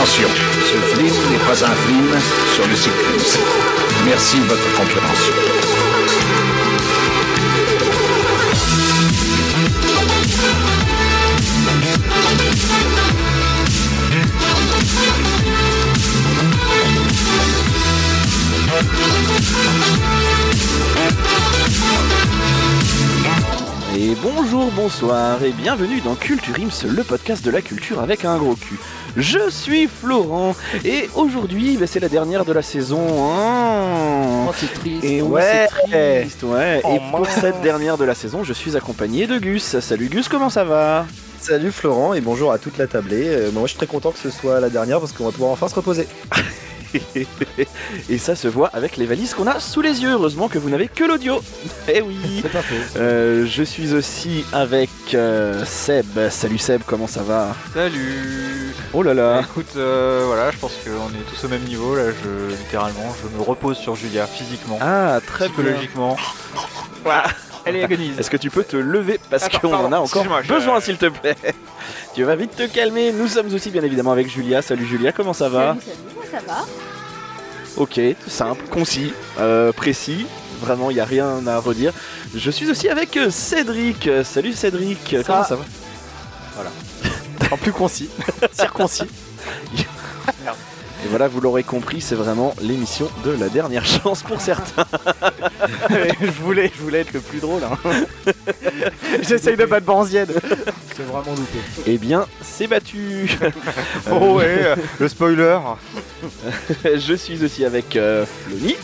Attention, ce film n'est pas un film sur le cyclisme. Merci de votre compréhension. Et bonjour, bonsoir et bienvenue dans Culture Ims, le podcast de la culture avec un gros cul. Je suis Florent et aujourd'hui bah, c'est la dernière de la saison. hein. Oh, c'est triste. Et ouais, c'est triste, ouais. et pour cette dernière de la saison, je suis accompagné de Gus. Salut Gus, comment ça va? Salut Florent et bonjour à toute la tablée. Euh, moi je suis très content que ce soit la dernière parce qu'on va pouvoir enfin se reposer. Et ça se voit avec les valises qu'on a sous les yeux. Heureusement que vous n'avez que l'audio. Eh oui. C'est pas faux. Euh, je suis aussi avec euh, Seb. Salut Seb, comment ça va? Salut Oh là là. Écoute, euh, voilà, je pense qu'on est tous au même niveau, là, je, littéralement, je me repose sur Julia, physiquement, Ah, très bien. psychologiquement. Voilà, elle est agonise. Est-ce que tu peux te lever? Parce qu'on en a encore je- besoin, s'il te plaît Tu vas vite te calmer. Nous sommes aussi bien évidemment avec Julia. Salut Julia, comment ça va? Salut, salut, ça va Ok, simple, concis, euh, précis. Vraiment, il n'y a rien à redire. Je suis aussi avec euh, Cédric. Salut Cédric, Ça- comment ça va En plus concis, circoncis. Et voilà, vous l'aurez compris, c'est vraiment l'émission de la dernière chance pour certains. je, voulais, je voulais être le plus drôle. hein. J'essaye de battre Banzied. C'est vraiment loupé. Eh bien, c'est battu. Oh ouais, le spoiler Je suis aussi avec euh, Flony.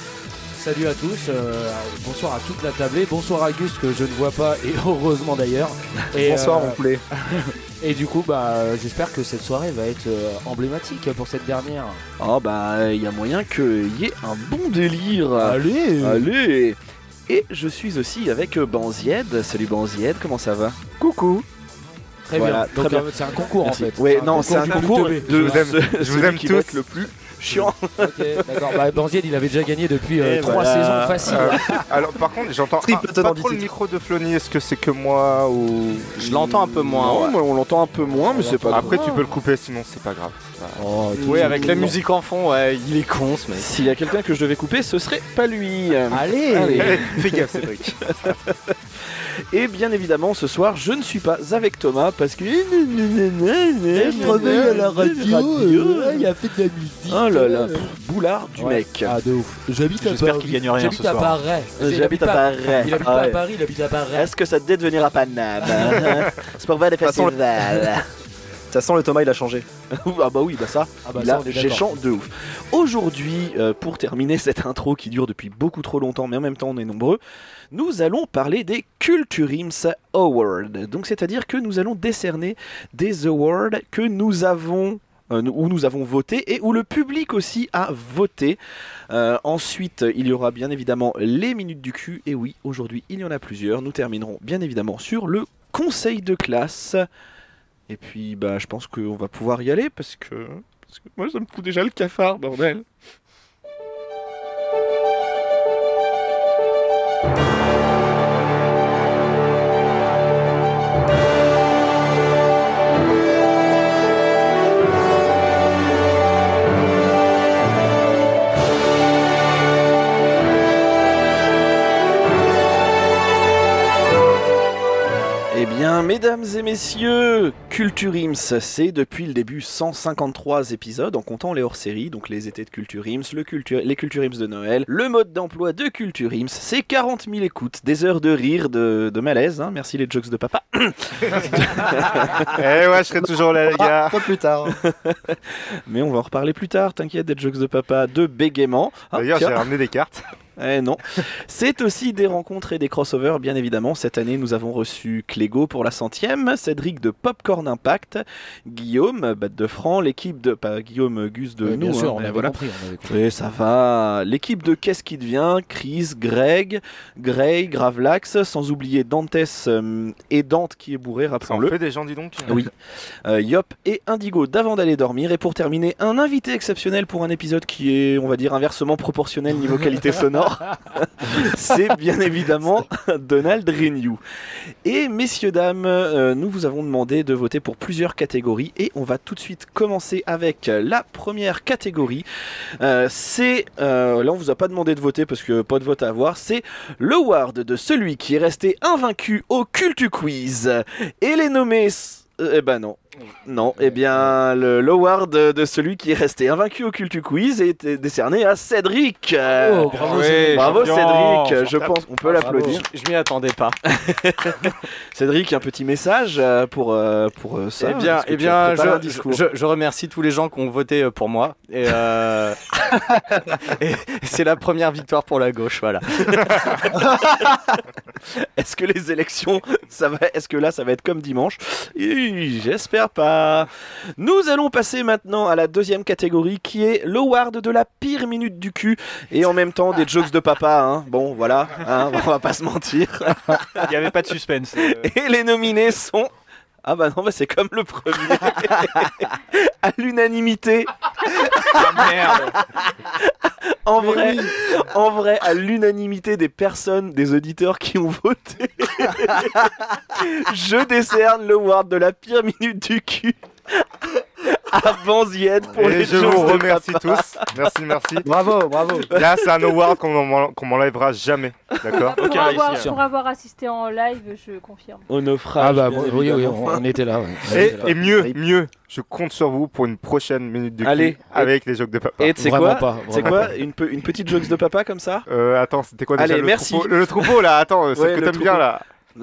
Salut à tous, euh, bonsoir à toute la tablée, bonsoir à Gus que je ne vois pas et heureusement d'ailleurs. Et, Bonsoir euh, mon poulet. Et du coup, bah, j'espère que cette soirée va être euh, emblématique pour cette dernière. Oh bah, il y a moyen qu'il y ait un bon délire. Allez Allez Et je suis aussi avec Banzied. Salut Banzied, comment ça va? Coucou Très Voilà, bien. Donc c'est un concours Merci. en fait. Ouais, non, c'est un concours de Je vous aime- ce- je vous celui aime qui va tous. le plus chiant. Ok, d'accord. Bah, Banzied, il avait déjà gagné depuis euh, trois voilà. saisons faciles. Euh, Alors par contre, j'entends un- pas trop le micro de Flony, est-ce que c'est que moi ou... Je l'entends un peu moins, Non, ouais. mais on l'entend un peu moins, mais c'est pas grave. Après tu peux le couper sinon c'est pas grave. Oh, Oui, avec la musique en fond, ouais, il est con ce mec. S'il y a quelqu'un que je devais couper, ce serait pas lui. Allez, Allez. Allez, fais gaffe Cédric. Et bien évidemment, ce soir, je ne suis pas avec Thomas parce que. Je travaille à la radio, euh, il a fait de la musique. Oh là là, boulard du Ouais. mec. Ah de ouf. J'habite à J'espère Paris. qu'il gagne rien J'habite ce à soir. Paris. J'habite à Paris. Il habite Ah pas à ouais. Paris, il habite à Paris. Est-ce que ça te dit de venir à Paname hein C'est pour voir les façon, festivals. Ça sent le Thomas, il a changé. ah bah oui, bah ça, Ah bah il ça, a géchant de ouf. Aujourd'hui, euh, pour terminer cette intro qui dure depuis beaucoup trop longtemps, mais en même temps on est nombreux, nous allons parler des Culturims Awards. Donc c'est-à-dire que nous allons décerner des awards que nous avons euh, où nous avons voté et où le public aussi a voté. Euh, ensuite, il y aura bien évidemment les minutes du cul. Et oui, aujourd'hui, il y en a plusieurs. Nous terminerons bien évidemment sur le conseil de classe. Et puis, bah, je pense qu'on va pouvoir y aller parce que, parce que moi, ça me fout déjà le cafard, bordel. Bien, mesdames et messieurs, Culture Ims, c'est depuis le début 153 épisodes en comptant les hors-séries, donc les étés de Culture Ims, le culture, les Culture Ims de Noël, le mode d'emploi de Culture Ims, c'est 40 000 écoutes, des heures de rire, de, de malaise, hein, merci les jokes de papa. Eh ouais, je serai toujours là les Ah, gars. pas plus tard. Mais on va en reparler plus tard, t'inquiète, des jokes de papa, de bégaiement. Ah, D'ailleurs j'ai ramené des cartes. Eh non. C'est aussi des rencontres et des crossovers, bien évidemment. Cette année, nous avons reçu Clégo pour la centième, Cédric de Popcorn Impact, Guillaume, Bat de Franc, l'équipe de. Pas Guillaume Gus de Ouais, nous. bien sûr, hein, on mais avait voilà. compris. on avait compris. Oui, ça va. L'équipe de Qu'est-ce qui devient? Chris, Greg, Gray, Gravelax, sans oublier Dantes euh, et Dante qui est bourré, rappelons-le. fait des gens dis donc. Oui. Euh, Yop et Indigo d'avant d'aller dormir. Et pour terminer, un invité exceptionnel pour un épisode qui est, on va dire, inversement proportionnel niveau qualité sonore. C'est bien évidemment Donald Renew. Et messieurs, dames, euh, nous vous avons demandé de voter pour plusieurs catégories et on va tout de suite commencer avec la première catégorie. Euh, c'est, euh, là on vous a pas demandé de voter parce que pas de vote à avoir, c'est l'award de celui qui est resté invaincu au Cultu Quiz. Et les nommés... eh ben non. Non, eh bien, le l'award de, de celui qui est resté invaincu au Cultu Quiz est décerné à Cédric. Euh, Oh, bravo, Ouais, Cédric. Bravo champion. Cédric, je pense, on peut l'applaudir. Je m'y attendais pas. Cédric, un petit message euh, pour, euh, pour euh, ça. eh bien, eh bien je, discours je, je remercie tous les gens qui ont voté pour moi. Et, euh, et c'est la première victoire pour la gauche, voilà. Est-ce que les élections, ça va, est-ce que là, ça va être comme dimanche? Hi, Nous allons passer maintenant à la deuxième catégorie qui est l'award de la pire minute du cul et en même temps des jokes de papa. hein. Bon, voilà, hein, on va pas se mentir. Il n'y avait pas de suspense. euh. Et les nominés sont. Ah bah non, bah c'est comme le premier. à l'unanimité. Ah, merde En vrai, en vrai, à l'unanimité des personnes, des auditeurs qui ont voté, je décerne le award de la pire minute du cul à Banziette pour Et les je vous remercie tous. Merci, merci. Bravo, bravo. Là, c'est un award qu'on m'en- qu'on m'enlèvera jamais. D'accord Pour, avoir, pour avoir assisté en live, je confirme. Onophra. Ah bah oui, oui, oui, on, on était là. ouais. On et, était là. et mieux, mieux, je compte sur vous pour une prochaine minute de cul Allez. avec les jokes de papa. Et tu sais Vraiment quoi pas. C'est quoi une, pe- une petite jokes de papa comme ça Euh, attends, c'était quoi déjà Allez, le merci. troupeau? Le, troupeau là, attends, c'est Ouais, que t'aimes bien là.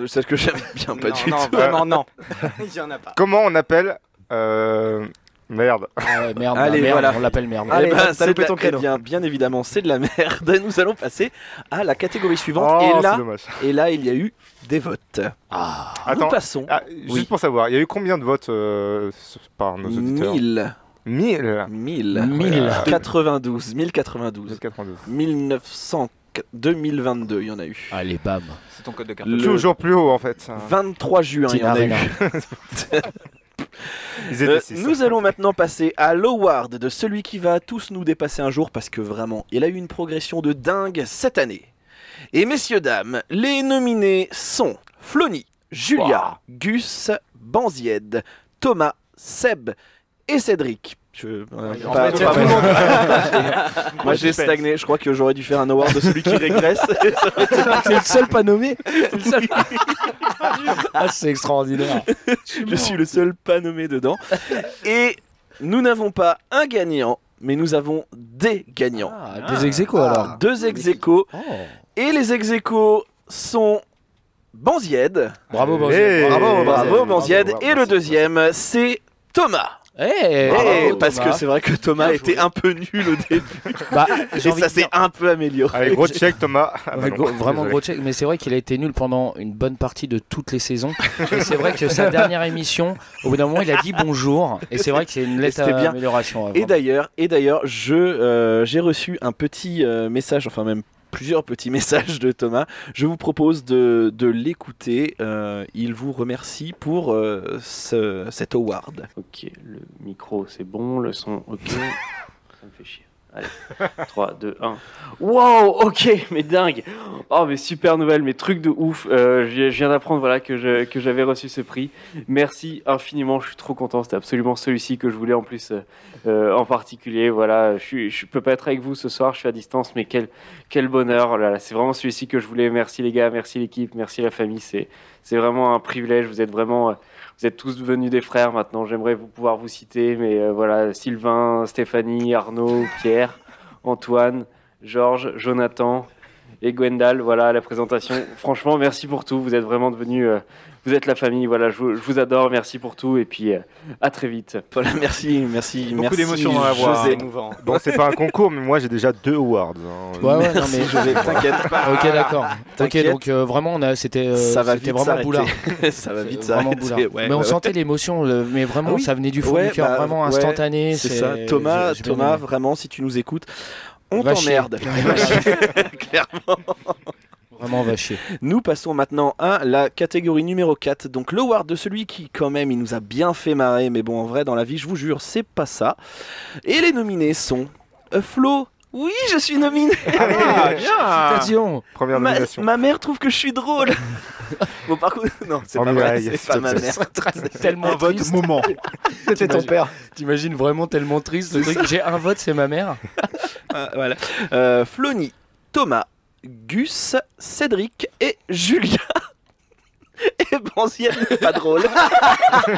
Celle que j'aime bien, pas non, du non, tout. vraiment, non. Il y en a pas. Comment on appelle euh, Merde. Ah ouais, merde, Allez, bah, merde, voilà. on l'appelle merde. Allez, ben, t'as c'est ton créneau. eh bien, bien évidemment, c'est de la merde. Nous allons passer à la catégorie suivante. Oh, et, là, et là, il y a eu des votes. Ah, Nous Attends, passons. ah, juste pour savoir, il y a eu combien de votes euh, par nos auditeurs 1000. 1000 1000. 1000. 92. 1092. 1092. 1900. 2022, il y en a eu. allez, bam. C'est ton code de carte. Le- Toujours plus haut en fait. 23 juin, il y en a eu. Euh, nous allons maintenant passer à l'award de celui qui va tous nous dépasser un jour parce que vraiment, il a eu une progression de dingue cette année. Et messieurs, dames, les nominés sont Flony, Julia, Gus, Banzied, Thomas, Seb et Cédric. Je- euh, en pas- fait, pas- tout le monde. Moi j'ai stagné, je crois que j'aurais dû faire un award de celui qui régresse. C'est le seul pas nommé. C'est le seul. ah, c'est extraordinaire. je suis le seul pas nommé dedans. Et nous n'avons pas un gagnant, mais nous avons des gagnants. Ah, des ex aequo, alors. Deux ex. Oh. Et les ex sont Banzied. Bravo, Hey. Banzied. Bravo, bravo Banzied. Banzied. Bravo, Et le bravo. deuxième, c'est Thomas. Eh, Eh, bravo, parce Thomas. que c'est vrai que Thomas Bien était joué. un peu nul au début. Bah, Et ça s'est un peu amélioré. Allez, gros check Thomas. Ah, bah Ouais, non, gros- vraiment désolé. gros check, mais c'est vrai qu'il a été nul pendant une bonne partie de toutes les saisons. Et c'est vrai que sa dernière émission, au bout d'un moment, il a dit bonjour. Et c'est vrai que c'est une lettre bien. ouais, Et d'ailleurs, et d'ailleurs, je euh, j'ai reçu un petit euh, message, enfin même plusieurs petits messages de Thomas. Je vous propose de, de l'écouter. Euh, il vous remercie pour euh, ce, cet award. Ok, le micro c'est bon, le son ok. Ça me fait chier. Allez, 3, 2, 1. Wow, ok, mais dingue. Oh, mais super nouvelle, mais truc de ouf. Euh, je viens d'apprendre voilà, que je- que j'avais reçu ce prix. Merci infiniment, je suis trop content. C'était absolument celui-ci que je voulais en plus euh, euh, en particulier. Voilà, je, je peux pas être avec vous ce soir, je suis à distance, mais quel, quel bonheur. Oh là, c'est vraiment celui-ci que je voulais. Merci les gars, merci l'équipe, merci la famille. C'est c'est vraiment un privilège. Vous êtes vraiment. euh, vous êtes tous devenus des frères maintenant. J'aimerais vous pouvoir vous citer, mais euh, voilà, Sylvain, Stéphanie, Arnaud, Pierre, Antoine, Georges, Jonathan et Gwendal. Voilà la présentation. Franchement, merci pour tout. Vous êtes vraiment devenus. euh, vous êtes la famille. Voilà, je vous, je vous adore. Merci pour tout. Et puis, euh, à très vite. Voilà, merci, merci, Beaucoup merci. d'émotions dans la voix, José. Émouvant. Bon, c'est pas un concours, mais moi j'ai déjà deux awards. hein. Ouais, ouais, non, mais José, t'inquiète pas. Ok, d'accord. Ok, T'inquiète. donc euh, vraiment, on a, c'était, euh, ça va c'était vite vraiment boulard. ça va vite Vraiment s'arrêter. boulard. Ouais, mais on ouais, sentait l'émotion, mais vraiment, Ah oui. ça venait du fond Ouais, du cœur, bah, vraiment ouais, instantané. C'est ça. Thomas, j'ai- j'ai bien Thomas, aimé. vraiment, si tu nous écoutes, on Va chier. t'emmerde. Clairement. Vraiment, on va chier. Nous passons maintenant à la catégorie numéro 4. Donc l'award de celui qui, quand même, il nous a bien fait marrer. Mais bon, en vrai, dans la vie, je vous jure, c'est pas ça. Et les nominés sont Flo, Oui, je suis nominé. Ah, bien Félicitations. Première Ma, nomination. ma mère trouve que je suis drôle. bon, par contre, non, c'est Oh, pas vrai, c'est pas ma mère. C'est tellement triste. moment. C'était ton père. T'imagines vraiment tellement triste le truc. J'ai un vote, c'est ma mère. Ah, voilà. Euh, Flony, Thomas, Gus, Cédric et Julia. Et n'est pas drôle.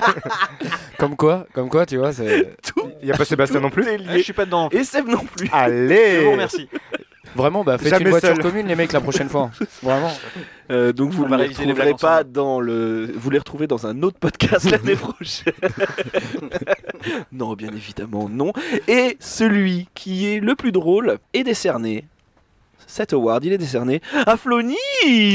Comme quoi, comme quoi, tu vois, c'est Tout, Il n'y a pas Sébastien non plus Ah, je suis pas dedans. Et Seb non plus. Allez Je vous remercie. vraiment, bah faites Jamais une voiture seul. commune, les mecs, la prochaine fois. Vraiment. Euh, donc vous On ne va les réviser les retrouverez blagues pas ensemble. dans le, vous les retrouvez dans un autre podcast l'année prochaine. non, bien évidemment non. Et celui qui est le plus drôle est décerné. Cet award, il est décerné à Flony.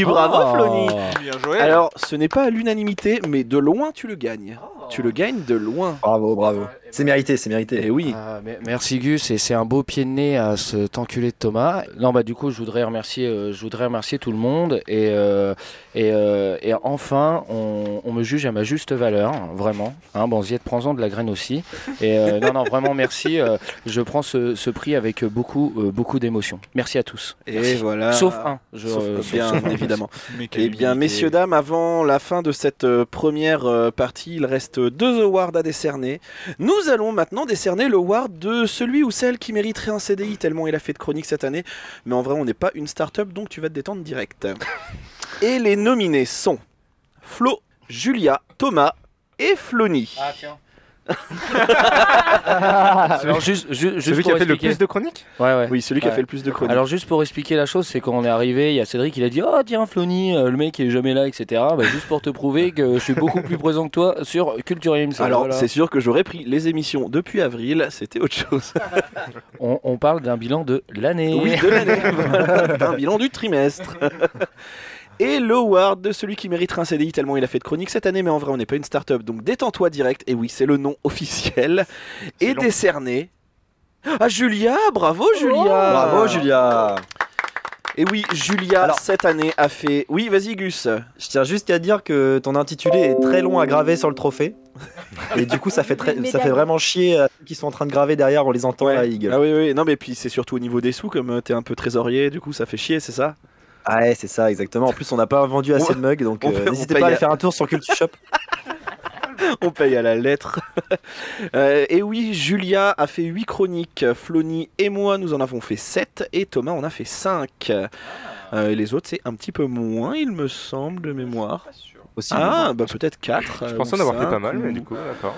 Bravo Oh. Flony. Bien joué. Alors, ce n'est pas à l'unanimité, mais de loin tu le gagnes. Tu le gagnes de loin. Bravo, bravo. C'est mérité, c'est mérité. Et oui. Ah, merci Gus et c'est un beau pied de nez à cet enculé de Thomas. Non bah du coup je voudrais remercier, euh, je voudrais remercier tout le monde et euh, et, euh, et enfin on, on me juge à ma juste valeur vraiment. Hein, Banziette prends-en de la graine aussi. Et euh, non non vraiment merci. euh, je prends ce, ce prix avec beaucoup euh, beaucoup d'émotion. Merci à tous. Et voilà. Sauf un. Je, Sauf- euh, bien sauf évidemment. Eh bien, messieurs, dames, avant la fin de cette euh, première euh, partie, il reste deux awards à décerner. Nous allons maintenant décerner le award de celui ou celle qui mériterait un CDI tellement il a fait de chronique cette année. Mais en vrai, on n'est pas une start-up, donc tu vas te détendre direct. Et les nominés sont Flo, Julia, Thomas et Flony. Ah tiens. Alors juste, ju- juste Celui qui a fait le expliquer. plus de chroniques? Ouais ouais. Oui, celui qui a Ouais. fait le plus de chroniques. Alors juste pour expliquer la chose, c'est quand on est arrivé, il y a Cédric, il a dit oh tiens Flony, euh, le mec il est jamais là, etc. Bah, juste pour te prouver que je suis beaucoup plus présent que toi sur Culture Ims. Alors, Voilà. c'est sûr que j'aurais pris les émissions depuis avril, c'était autre chose. on, on parle d'un bilan de l'année. Oui, de l'année. Voilà, un bilan du trimestre. Et le award de celui qui mériterait un CDI tellement il a fait de chronique cette année, mais en vrai on n'est pas une start-up, donc détends-toi direct, et oui c'est le nom officiel, est long. décerné à Julia, bravo Julia Bravo, Julia. Et oui, Julia Alors- cette année a fait... Oui, vas-y Gus Je tiens juste à dire que ton intitulé est très long à graver sur le trophée. Et du coup, ça fait, très, ça fait vraiment chier euh, ceux qui sont en train de graver derrière, on les entend Ouais. là, Eagle. Ah oui, oui, non mais puis c'est surtout au niveau des sous, comme euh, t'es un peu trésorier, du coup ça fait chier, c'est ça? Ah ouais, c'est ça, exactement. En plus, on n'a pas vendu assez de mugs, donc on euh, n'hésitez paye pas à aller à- faire un tour sur Culture Shop. On paye à la lettre. Euh, et oui, Julia a fait 8 chroniques. Flony et moi, nous en avons fait 7. Et Thomas en a fait 5. Euh, les autres, c'est un petit peu moins, il me semble, de mémoire. Aussi. Ah, bah peut-être 4. Je pensais en avoir fait pas mal, mais du coup, d'accord.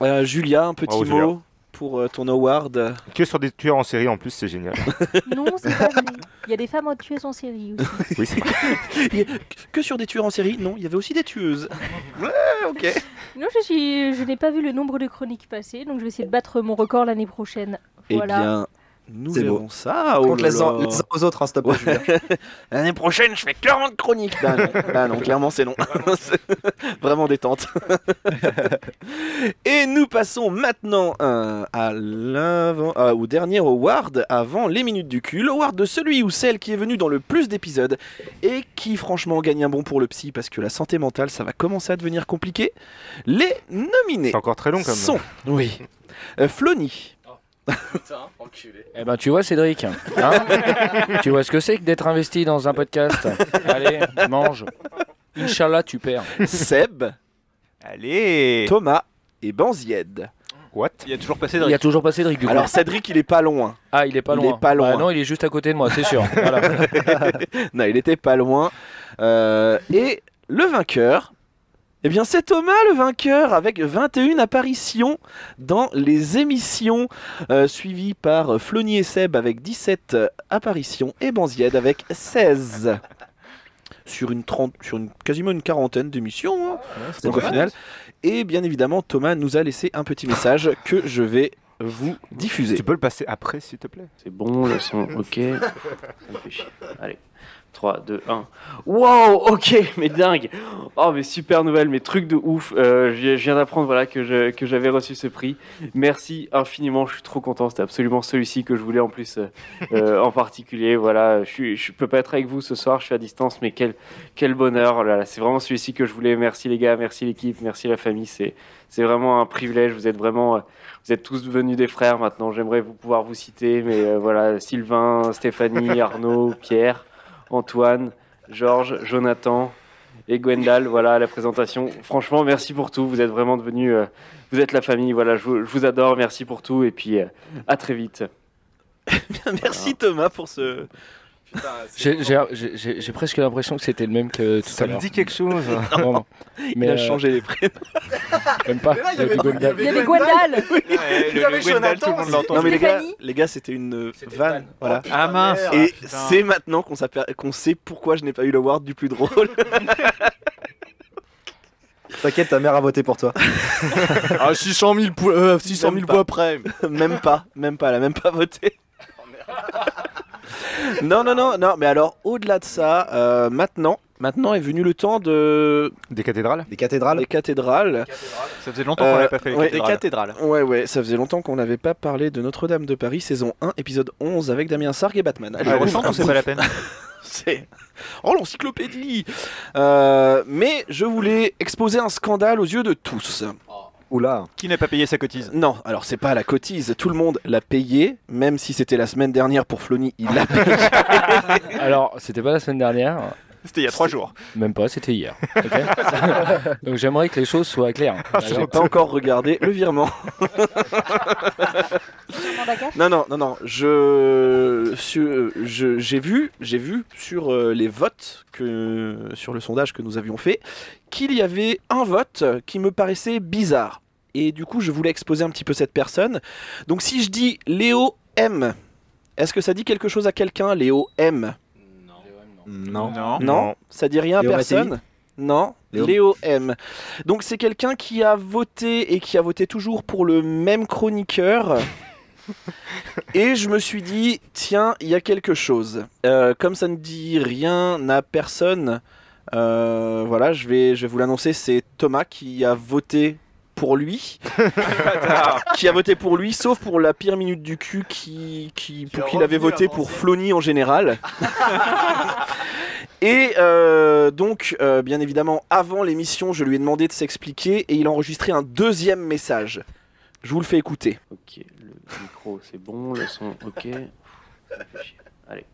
Euh, Julia, un petit Bravo, mot? Pour euh, ton award. Que sur des tueurs en série en plus, c'est génial. Non, c'est pas vrai. Il y a des femmes en tueuses en série aussi. Oui, c'est- Que sur des tueurs en série Non, il y avait aussi des tueuses. Ouais, ok. Non, je suis, je n'ai pas vu le nombre de chroniques passer, donc je vais essayer de battre mon record l'année prochaine. Voilà. Eh bien, nous beau. verrons ça. Oh Contre là les, là. uns les uns aux autres, hein, stop. L'année prochaine, je fais 40 chroniques. Bah non, bah non clairement c'est non. C'est Vraiment détente. Et nous passons maintenant euh, à l'avant- euh, au dernier award avant les minutes du cul. L'award de celui ou celle qui est venu dans le plus d'épisodes et qui franchement gagne un bon pour le psy parce que la santé mentale ça va commencer à devenir compliqué. Les nominés c'est encore très long comme sont, oui, euh, Flony, Eh ben tu vois Cédric, hein tu vois ce que c'est que d'être investi dans un podcast? Allez, mange. Inch'Allah tu perds. Seb, Allez Thomas et Banzied. What? Il y a toujours pas Il y a Cédric. toujours pas Cédric du coup. Alors Cédric il est pas loin. ah il est pas il loin. est pas loin. Bah non il est juste à côté de moi c'est sûr. Voilà. non, il était pas loin. Euh, et le vainqueur, eh bien c'est Thomas le vainqueur avec 21 apparitions dans les émissions, euh, suivi par Flony et Seb avec 17 apparitions et Banzied avec 16. Sur une, 30, sur une quasiment une quarantaine d'émissions, hein, donc au final. Et bien évidemment, Thomas nous a laissé un petit message que je vais vous diffuser. Tu peux le passer après, s'il te plaît? C'est bon, le son, ok. Ça me fait chier. Allez. 3, 2, 1. Wow, ok, mais dingue. Oh, mais super nouvelle, mais truc de ouf. Euh, je viens d'apprendre voilà, que je- que j'avais reçu ce prix. Merci infiniment, je suis trop content. C'était absolument celui-ci que je voulais en plus euh, euh, en particulier. Voilà, je, je peux pas être avec vous ce soir, je suis à distance, mais quel, quel bonheur. Oh là là, c'est vraiment celui-ci que je voulais. Merci les gars, merci l'équipe, merci la famille. C'est c'est vraiment un privilège. Vous êtes vraiment, vous êtes tous devenus des frères maintenant. J'aimerais vous pouvoir vous citer, mais euh, voilà, Sylvain, Stéphanie, Arnaud, Pierre, Antoine, Georges, Jonathan et Gwendal. Voilà la présentation. Franchement, merci pour tout. Vous êtes vraiment devenus, euh, vous êtes la famille. Voilà, je vous, adore. Merci pour tout et puis euh, à très vite. Merci Thomas pour ce. J'ai- J'ai j'ai- j'ai- j'ai presque l'impression que c'était le même que tout Ça à me l'heure. dit quelque chose. Vraiment. Il Mais a euh, changé les prénoms. Même pas. Mais là, il y avait- Gwendal. Il y avait Gwendal le, le avait Jonathan tout le monde aussi. l'entend. Non mais les gars, Stéphanie les gars, c'était une euh, vanne. Voilà. Ah mince. Et c'est maintenant qu'on s'aper- qu'on sait pourquoi je n'ai pas eu l'award du plus drôle. T'inquiète, ta mère a voté pour toi. ah, 600 000, po- euh, 600 000 Même points près. même pas, même pas, elle a même pas voté. non, non, non, non, mais alors au-delà de ça, euh, maintenant, maintenant est venu le temps de Des cathédrales Des cathédrales des cathédrales. Ça faisait longtemps qu'on n'avait pas fait les Euh, ouais, cathédrales. cathédrales. Ouais, ouais, ça faisait longtemps qu'on n'avait pas parlé de Notre-Dame de Paris, saison 1, épisode 11, avec Damien Sargue et Batman. Allez, Ah, on je pense que c'est pas la peine. C'est. Oh, l'encyclopédie Euh, Mais je voulais exposer un scandale aux yeux de tous. Oula. Qui n'a pas payé sa cotise? Non, alors c'est pas la cotise, tout le monde l'a payé, même si c'était la semaine dernière pour Flony, il l'a payé. Alors, c'était pas la semaine dernière, C'était il y a trois jours. même pas, c'était hier. Donc j'aimerais que les choses soient claires. J'ai pas encore regardé le virement. Non, non, non, non. Je, sur- je- j'ai vu, j'ai vu sur euh, les votes que, sur le sondage que nous avions fait, qu'il y avait un vote qui me paraissait bizarre. Et du coup, je voulais exposer un petit peu cette personne. Donc, si je dis Léo M, est-ce que ça dit quelque chose à quelqu'un, Léo M? Non. Non. Non, ça dit rien à Léo personne? Non, Léo- Léo M. Donc c'est quelqu'un qui a voté et qui a voté toujours pour le même chroniqueur. et je me suis dit, tiens, il y a quelque chose. Euh, comme ça ne dit rien à personne, euh, voilà, je vais, je vais vous l'annoncer, c'est Thomas qui a voté pour lui. qui a voté pour lui, sauf pour la pire minute du cul qui, qui, pour qui il avait voté pour Flony en général. Et euh, donc, euh, bien évidemment, avant l'émission, je lui ai demandé de s'expliquer et il a enregistré un deuxième message. Je vous le fais écouter. Ok, le micro c'est bon, le son ok. Ça me fait chier. Allez,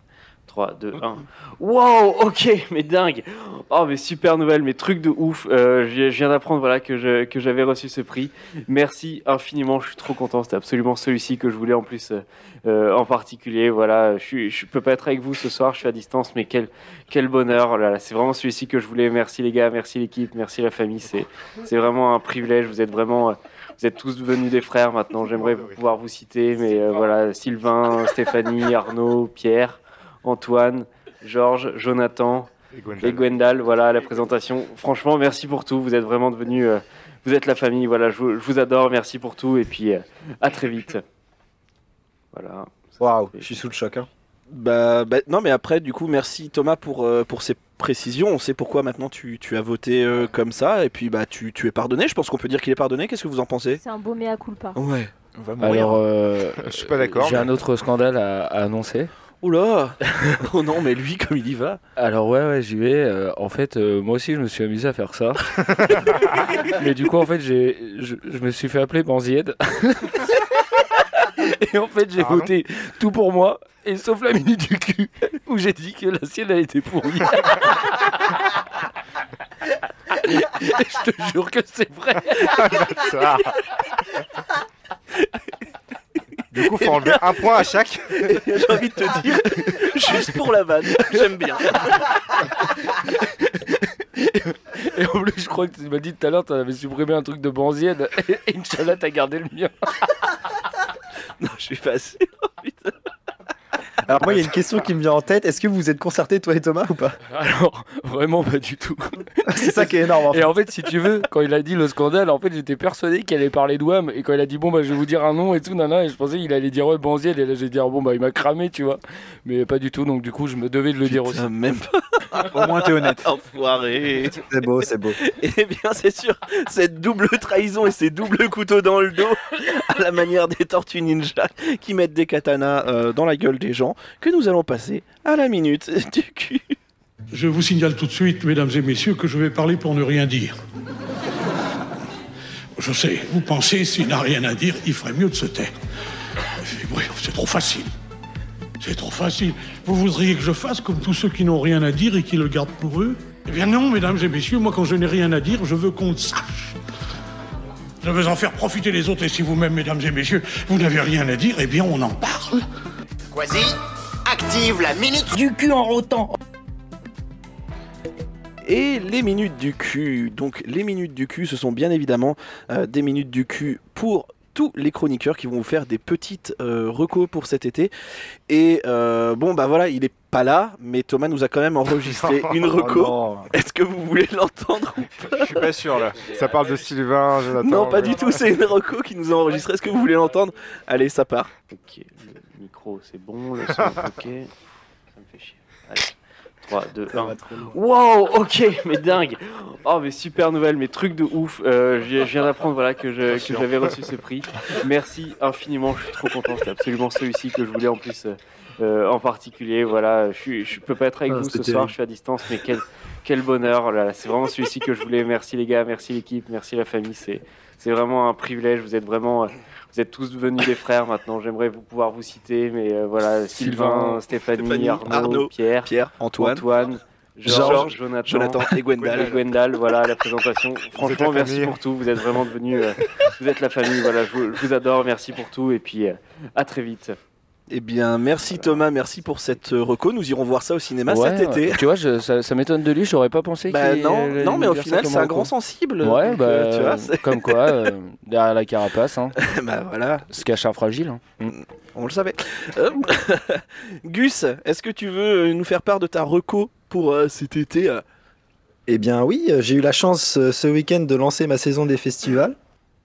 3, 2, 1. Wow, ok, mais dingue. Oh, mais super nouvelle, mais truc de ouf. Euh, je viens d'apprendre voilà, que je- que j'avais reçu ce prix. Merci infiniment, je suis trop content. C'était absolument celui-ci que je voulais en plus euh, euh, en particulier. Voilà, je, je peux pas être avec vous ce soir, je suis à distance, mais quel, quel bonheur. Là là, c'est vraiment celui-ci que je voulais. Merci les gars, merci l'équipe, merci la famille. C'est c'est vraiment un privilège. Vous êtes vraiment. euh, vous êtes tous devenus des frères maintenant. J'aimerais pouvoir vous citer, mais voilà, Sylvain, Stéphanie, Arnaud, Pierre, Antoine, Georges, Jonathan Et et Gwendal. Voilà la présentation. Franchement, merci pour tout. Vous êtes vraiment devenus, euh, vous êtes la famille. Voilà, je vous, je vous adore. Merci pour tout et puis euh, à très vite. Voilà. Waouh, je suis sous le choc. Hein. Bah, bah, non, mais après, du coup, merci Thomas pour, euh, pour ces précisions. On sait pourquoi maintenant tu, tu as voté euh, comme ça. Et puis, bah, tu, tu es pardonné. Je pense qu'on peut dire qu'il est pardonné. Qu'est-ce que vous en pensez? C'est un beau mea culpa. Ouais. On va mourir. Alors, euh, Je suis pas d'accord, J'ai mais- un autre scandale à, à annoncer. Oula Oh non, mais lui, comme il y va. Alors ouais, ouais j'y vais. Euh, en fait, euh, moi aussi, je me suis amusé à faire ça. Mais du coup, en fait, j'ai, je, je me suis fait appeler Banzied. Et en fait, j'ai voté tout pour moi, et sauf la minute du cul, où j'ai dit que la sienne, elle était pourrie. je te jure que c'est vrai. Du coup, faut enlever un point à chaque. J'ai envie de te dire, juste pour la vanne, j'aime bien. Et en plus, je crois que tu m'as dit tout à l'heure, tu avais supprimé un truc de Banzied, et Inch'Allah, t'as gardé le mien. Non, je suis pas sûr. putain. Alors moi, il y a une question qui me vient en tête. Est-ce que vous êtes concerté, toi et Thomas, ou pas? Alors, vraiment pas du tout. C'est ça qui est énorme. En fait. Et en fait, si tu veux, quand il a dit le scandale, en fait, j'étais persuadé qu'il allait parler de WAM. Et quand il a dit, bon, bah, je vais vous dire un nom et tout, nana, et je pensais qu'il allait dire, ouais, Banziel. Et là, j'ai dit, bon, bah, il m'a cramé, tu vois. Mais pas du tout, donc du coup, je me devais de le dire aussi. Même pas. Au moins, t'es honnête. Enfoiré. C'est beau, c'est beau. Eh bien, c'est sûr, cette double trahison et ces doubles couteaux dans le dos, à la manière des tortues ninja qui mettent des katanas euh, dans la gueule des gens, que nous allons passer à la minute du cul. Je vous signale tout de suite, mesdames et messieurs, que je vais parler pour ne rien dire. Je sais, vous pensez, s'il n'a rien à dire, il ferait mieux de se taire. Oui, c'est trop facile. C'est trop facile. Vous voudriez que je fasse comme tous ceux qui n'ont rien à dire et qui le gardent pour eux Eh bien non, mesdames et messieurs, moi quand je n'ai rien à dire, je veux qu'on le sache. Je veux en faire profiter les autres et si vous-même, mesdames et messieurs, vous n'avez rien à dire, eh bien on en parle. Quasi, active la minute Du cul en rotant. Et les minutes du cul. Donc, les minutes du cul, ce sont bien évidemment euh, des minutes du cul pour tous les chroniqueurs qui vont vous faire des petites euh, recos pour cet été. Et euh, bon, bah voilà, il est pas là, mais Thomas nous a quand même enregistré une reco. Oh. Est-ce que vous voulez l'entendre Je suis pas sûr là. Ça parle de Sylvain, Jonathan. Non, pas du tout, c'est une reco qui nous a enregistré. Est-ce que vous voulez l'entendre? Allez, ça part. Ok, le micro c'est bon, le son ok. Ça me fait chier. Allez, 3, 2, 1. Wow, ok, mais dingue. Oh, mais super nouvelle, mais truc de ouf. Euh, je je viens d'apprendre voilà, que je- que j'avais reçu ce prix. Merci infiniment, je suis trop content. C'était absolument celui-ci que je voulais en plus. euh, euh, en particulier, voilà, je, je peux pas être avec Ah, vous ce soir, je suis à distance, mais quel, quel bonheur, c'est vraiment celui-ci que je voulais. Merci les gars, merci l'équipe, merci la famille, c'est c'est vraiment un privilège. Vous êtes vraiment, vous êtes tous devenus des frères maintenant. J'aimerais vous pouvoir vous citer, mais euh, voilà, Sylvain, Stéphanie, Stéphanie, Arnaud, Arnaud, Pierre, Pierre, Antoine, Antoine, Georges, Jonathan, Jonathan et Gwendal. et Gwendal, voilà la présentation. Franchement, la merci pour tout. Vous êtes vraiment devenus, euh, vous êtes la famille. Voilà, je vous, je vous adore. Merci pour tout et puis euh, à très vite. Eh bien, merci Thomas, merci pour cette euh, reco. Nous irons voir ça au cinéma Ouais, cet été. Tu vois, je- ça, ça m'étonne de lui, j'aurais pas pensé Bah qu'il non, non, mais au final, c'est un grand sensible. Ouais, donc, bah, euh, tu vois, comme quoi, euh, derrière la carapace, hein, bah voilà, se cache un fragile. hein. Mm. on le savait. Euh, Gus, est-ce que tu veux nous faire part de ta reco pour euh, cet été euh? Eh bien oui, j'ai eu la chance ce week-end de lancer ma saison des festivals.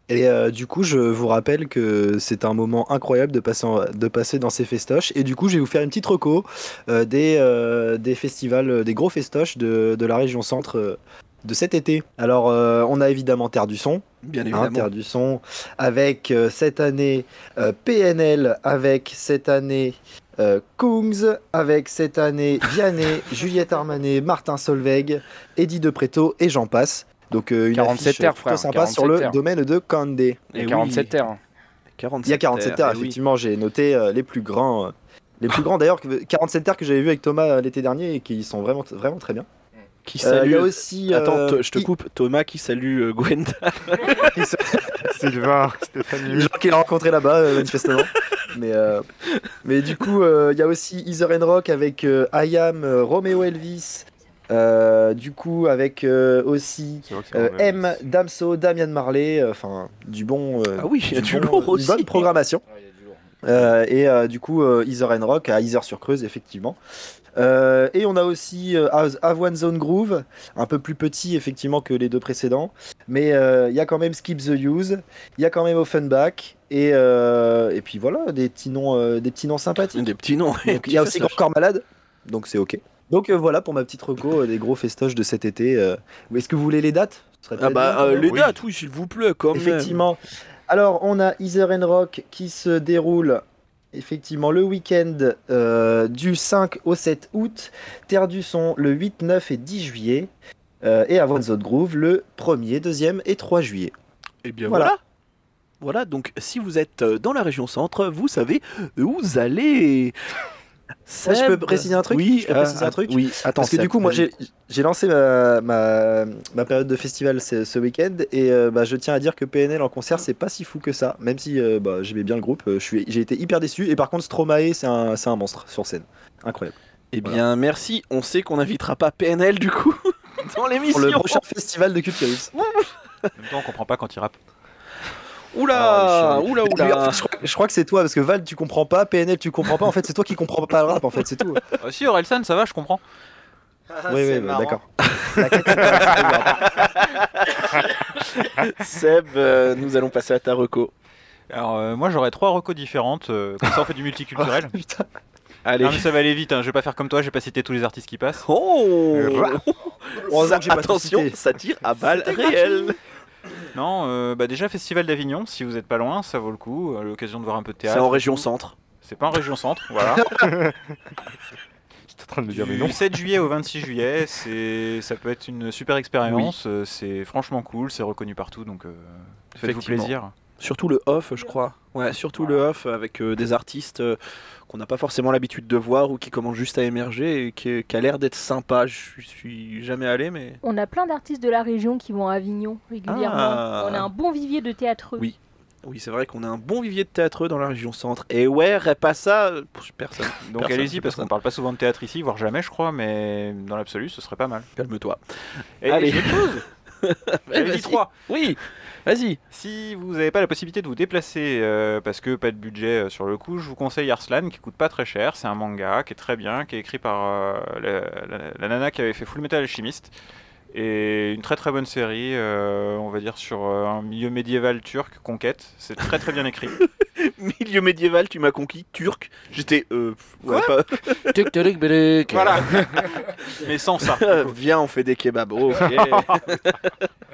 Et euh, du coup, je vous rappelle que c'est un moment incroyable de passer, en- de passer dans ces festoches. Et du coup, je vais vous faire une petite reco euh, des, euh, des festivals, des gros festoches de, de la région centre de cet été. Alors, on a évidemment Terre du Son, Bien hein, évidemment. Terre du Son, avec cette année PNL, avec cette année euh, Kungs, avec cette année Vianney, Juliette Armanet, Martin Solveig, Eddie De Preto et j'en passe. Donc euh, une 47 affiche terres, plutôt frère, sympa sur 47 le terres. domaine de Candé. Il y a Eh 47 oui. terres. hein. 47 Il y a 47 terres, eh oui. effectivement, j'ai noté euh, les plus grands. euh, les plus grands d'ailleurs, que- 47 terres que j'avais vu avec Thomas euh, l'été dernier et qui sont vraiment, vraiment très bien. Qui Euh, salue. Il y a aussi. Attends, euh, te- je te coupe. Thomas qui salue euh, Gwenda. Sylvain, les Stéphanie. gens qu'il a rencontrés là-bas, euh, manifestement. mais, euh, mais du coup, euh, il y a aussi Ether and Rock avec euh, euh, Romeo Elvis. Euh, du coup, avec euh, aussi euh. M, Damso, Damian Marley. euh, Enfin, du bon. euh, Ah oui, il y a du bon- lourd aussi. Une bonne programmation. Euh, et euh, du coup, euh, Ether and Rock à Ether sur Creuse, effectivement. Euh, et on a aussi euh, Av- Avoine Zone Groove, un peu plus petit effectivement que les deux précédents, mais euh, il y a quand même Skip the Use, il y a quand même Offenbach, et, euh, et puis voilà, des petits noms, euh, des petits noms sympathiques. Des petits noms. Il y a aussi Grand Corps Malade, donc c'est ok. Donc euh, voilà pour ma petite reco euh, des gros festoches de cet été. euh. Est-ce que vous voulez les dates? Ah bah euh, les dates, oui, s'il vous plaît, quand même. Effectivement. Alors, on a Ether and Rock qui se déroule effectivement le week-end euh, du 5 au 7 août. Terre du Son le 8, 9 et 10 juillet. Euh, et avant Zone Groove le 1er, 2e et 3 juillet. Et bien Voilà. voilà. Voilà, donc si vous êtes dans la région centre, vous savez où vous allez. Ça, je peux préciser un truc Oui, Je peux euh, préciser un truc Oui, attends. Parce que du coup, moi, j'ai lancé ma, ma, ma période de festival ce, ce week-end et euh, bah, je tiens à dire que PNL en concert, c'est pas si fou que ça. Même si euh, bah, j'aimais bien le groupe, j'ai été hyper déçu. Et par contre, Stromae, c'est un, monstre sur scène. Incroyable. Eh bien, merci. On sait qu'on n'invitera pas PNL du coup dans l'émission. Pour le prochain festival de Culture X. En même temps, on comprend pas quand il rappe. Oula, Ah, oula, en oula. Je, crois, que c'est toi, parce que Val, tu comprends pas, PNL, tu comprends pas. En fait, c'est toi qui comprends pas le rap, en fait, c'est tout. Ah, si, Orelsan, ça va, je comprends. oui, oui, bah, d'accord. Seb, euh, nous allons passer à ta reco. Alors, euh, moi, j'aurais trois recos différentes. euh, comme ça, on fait du multiculturel. Allez. Non, mais ça va aller vite. hein, Je vais pas faire comme toi. Je vais pas citer tous les artistes qui passent. Oh tout Attention, ça tire à balles réelles. Non, euh, bah déjà Festival d'Avignon. Si vous êtes pas loin, ça vaut le coup. à L'occasion de voir un peu de théâtre. C'est en région centre. C'est pas en région centre, voilà. J'étais en train de me dire, mais Du non. 7 juillet au 26 juillet, c'est ça peut être une super expérience. euh, C'est franchement cool, c'est reconnu partout, donc euh, faites-vous Effectivement. plaisir. Surtout le off, je crois. Ouais, surtout le off avec euh, des artistes euh, qu'on n'a pas forcément l'habitude de voir ou qui commencent juste à émerger et qui, qui a l'air d'être sympa. Je suis jamais allé, mais On a plein d'artistes de la région qui vont à Avignon régulièrement. Ah. On a un bon vivier de théâtre. Oui. oui, c'est vrai qu'on a un bon vivier de théâtre dans la région centre. Et ouais, pas ça, euh, personne. Donc allez-y, parce qu'on parle pas souvent de théâtre ici, voire jamais, je crois, mais dans l'absolu, ce serait pas mal. Calme-toi. Et Allez. autre chose. J'avais dit trois. Oui, vas-y. Si vous n'avez pas la possibilité de vous déplacer euh, parce que pas de budget euh, sur le coup, je vous conseille Arslan qui coûte pas très cher. C'est un manga qui est très bien, qui est écrit par euh, la, la- nana qui avait fait Full Metal Alchemist. Et une très très bonne série, euh, on va dire, sur euh, un milieu médiéval turc, conquête. C'est très très bien écrit. Milieu médiéval, tu m'as conquis, turc. J'étais. Euh, ouais, pas- Tuk voilà Mais sans ça. Viens, on fait des kebabs. Oh.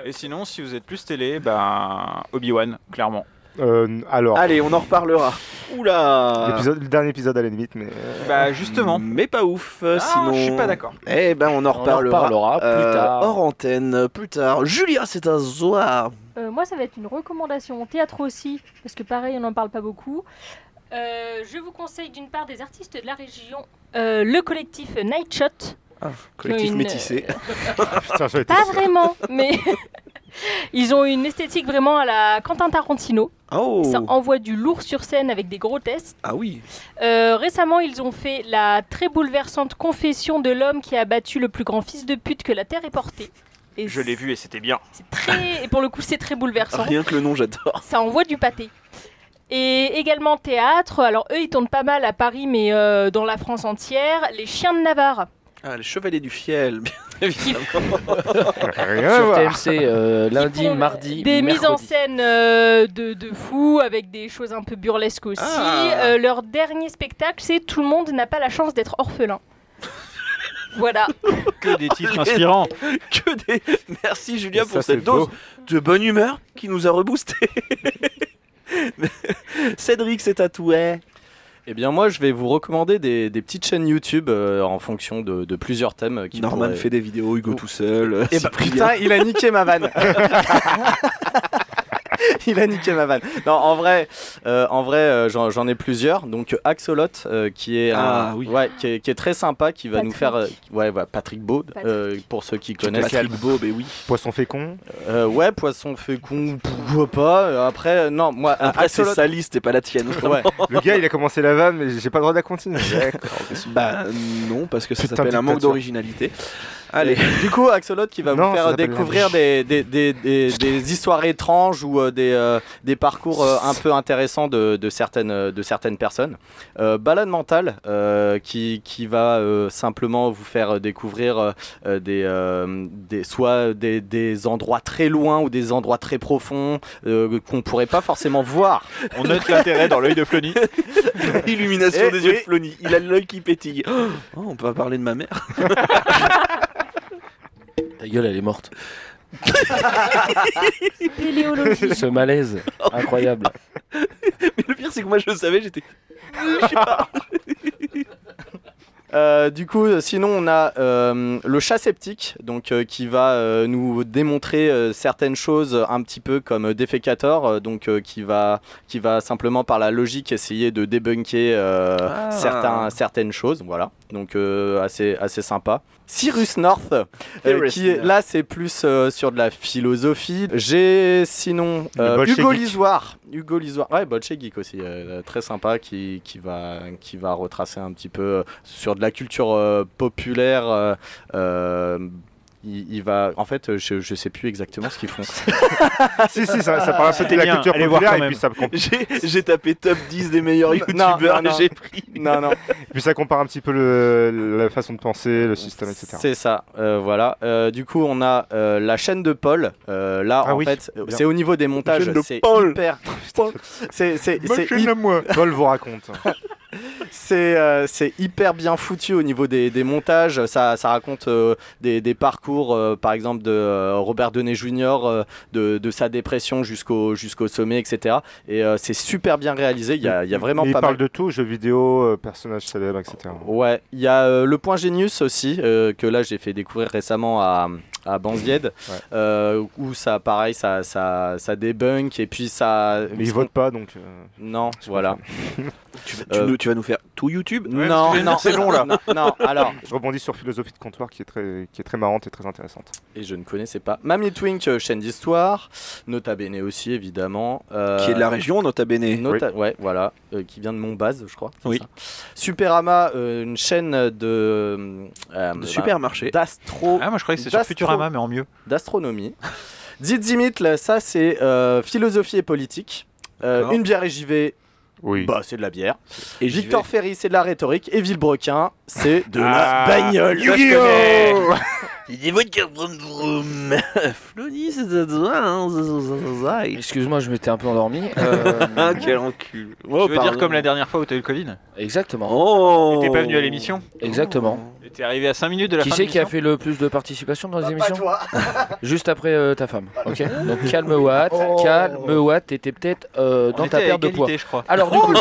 Et sinon, si vous êtes plus télé, ben Obi-Wan, clairement. Euh, alors, Allez, on en reparlera. Oula l'épisode- le dernier épisode à la limite, mais. euh, Bah justement. Mais pas ouf, euh, Ah, sinon. je suis pas d'accord. Eh ben, on en en reparlera, reparlera plus euh, tard. hors antenne, plus tard. Julia, c'est à Zoa. Euh, moi, ça va être une recommandation théâtre aussi, parce que pareil, on n'en parle pas beaucoup. Euh, je vous conseille d'une part des artistes de la région, euh, le collectif Nightshot. Ah, collectif Une- métissé. Putain, Pas vraiment, mais ils ont une esthétique vraiment à la Quentin Tarantino. Oh Ça envoie du lourd sur scène avec des gros tests. Ah oui. Euh, récemment, ils ont fait la très bouleversante confession de l'homme qui a battu le plus grand fils de pute que la Terre ait porté. Et Je l'ai vu et c'était bien. c'est très, et pour le coup, c'est très bouleversant. Rien que le nom, j'adore. Ça envoie du pâté. Et également théâtre. Alors eux, ils tournent pas mal à Paris, mais euh, dans la France entière. Les Chiens de Navarre. Ah, le chevalier du fiel, bien évidemment. Sur. TMC, euh, lundi, mardi, Des mises en scène euh, de, de fous avec des choses un peu burlesques aussi. Ah. Euh, leur dernier spectacle, c'est Tout le monde n'a pas la chance d'être orphelin. voilà. Que des titres inspirants. que des. Merci Julia Et pour ça, cette dose beau. de bonne humeur qui nous a reboosté. Cédric, c'est à toi. Eh bien, moi, je vais vous recommander des, des petites chaînes YouTube euh, en fonction de, de plusieurs thèmes. euh, Qui Norman pourraient- fait des vidéos, Hugo tout seul. Eh bah, Cyprien. putain, il a niqué ma vanne. il a niqué ma vanne. Non, en vrai, euh, en vrai, euh, j'en j'en ai plusieurs. Donc Axolot, euh, qui est Ah, un- oui. ouais, qui est, qui est très sympa, qui va nous faire, euh, ouais, ouais, Patrick Baud, Patrick. euh, pour ceux qui connaissent. Patrick Beau, mais oui. Poisson fécond. Euh, ouais, poisson fécond, pourquoi pas. Après, non, moi, Après, c'est Axolot. sa liste et pas la tienne. Ouais. Le gars, il a commencé la vanne, mais j'ai pas le droit de la continuer. Bah non, parce que ça Putain, s'appelle un manque d'originalité. Allez. Du coup, Axolot qui va Non, vous faire découvrir des, des, des, des, des histoires étranges ou euh, des, euh, des parcours euh, un peu intéressants de, de, certaines, euh, de certaines personnes. Euh, Balade mentale euh, qui, qui va euh, simplement vous faire découvrir des, euh, des, soit des, des endroits très loin ou des endroits très profonds euh, qu'on pourrait pas forcément voir. On note l'intérêt dans l'œil de Flony. Illumination Eh des yeux de Flony. Il a l'œil qui pétille. Oh, on peut pas parler de ma mère. Gueule, elle est morte. Ce malaise, incroyable. Mais le pire, c'est que moi, je le savais, j'étais. Je sais pas. Euh, du coup, sinon on a euh, le chat sceptique, donc euh, qui va euh, nous démontrer euh, certaines choses un petit peu comme Defecator, euh, donc euh, qui va qui va simplement par la logique essayer de débunker euh, Ah. certains certaines choses, voilà. Donc euh, assez assez sympa. Cyrus North, euh, qui là c'est plus euh, sur de la philosophie. J'ai sinon euh. Hugo Lisoire, Hugo Lisoire, ouais bolchevique aussi, euh, très sympa qui, qui va qui va retracer un petit peu euh, sur de la culture euh, populaire. Euh, euh, il, il va. En fait, je, je sais plus exactement ce qu'ils font. si, si, ça, ça parle un peu de C'était la bien, culture populaire et puis, ça, J'ai tapé top 10 des meilleurs youtubeurs et j'ai pris. non, non. puis ça compare un petit peu le- la façon de penser, le système, etc. C'est ça, euh, voilà. Euh, du coup, on a euh, la chaîne de Paul. Euh, là, Ah en oui, fait, c'est au niveau des montages, de c'est Paul. hyper. C'est c'est- c'est hy- à moi. Paul vous raconte. C'est euh, c'est hyper bien foutu au niveau des, des montages. Ça, ça raconte euh, des, des parcours, euh, par exemple, de euh, Robert Downey Jr., euh, de, de sa dépression jusqu'au jusqu'au sommet, etc. Et euh, c'est super bien réalisé. Il y a, il y a vraiment Mais pas il parle mal. de tout, jeux vidéo, euh, personnages célèbres, etc. Ouais, il y a euh, le point Genius aussi, euh, que là j'ai fait découvrir récemment à, à Banzied, Ouais. euh, où ça, pareil, ça, ça, ça débunk et puis ça. Mais ils votent pas, donc. euh, Non, voilà. Tu, tu Euh, nous, tu vas nous faire tout YouTube non, non, c'est long, là. Non, non, alors, Je rebondis sur philosophie de comptoir qui est très, qui est très marrante et très intéressante. et je ne connaissais pas. Mamie Twink, euh, chaîne d'histoire, Nota Bene aussi, évidemment. euh, Qui est de la région, Nota Bene. Nota- Ouais, voilà, euh, qui vient de Montbaz, je crois. Oui. ça. Superama, euh, une chaîne de. euh, De bah, supermarché. D'astro. Ah, moi je croyais que c'était sur d'astro- Futurama, mais en mieux. d'astronomie. Zizimit, là, ça c'est euh, philosophie et politique. Euh, une bière et JV, Oui. bah c'est de la bière. Et Victor Ferry, c'est de la rhétorique. Et Villebrequin, c'est de Ah, la bagnole. Yu-Gi-Oh Il dit votre vroom vroom. C'est ça, ça. Excuse-moi, je m'étais un peu endormi. Euh, Ah, quel encul. Oh, tu veux dire comme la dernière fois où t'as eu le Covid? Exactement. Oh. T'es pas venu à l'émission? Exactement. Et t'es arrivé à 5 minutes de la Qui fin c'est de qui a fait le plus de participation dans les émissions Juste après euh, ta femme. Ok. Donc calme Watt, calme Watt. T'étais peut-être euh, dans ta perte de poids. je crois. Alors du coup,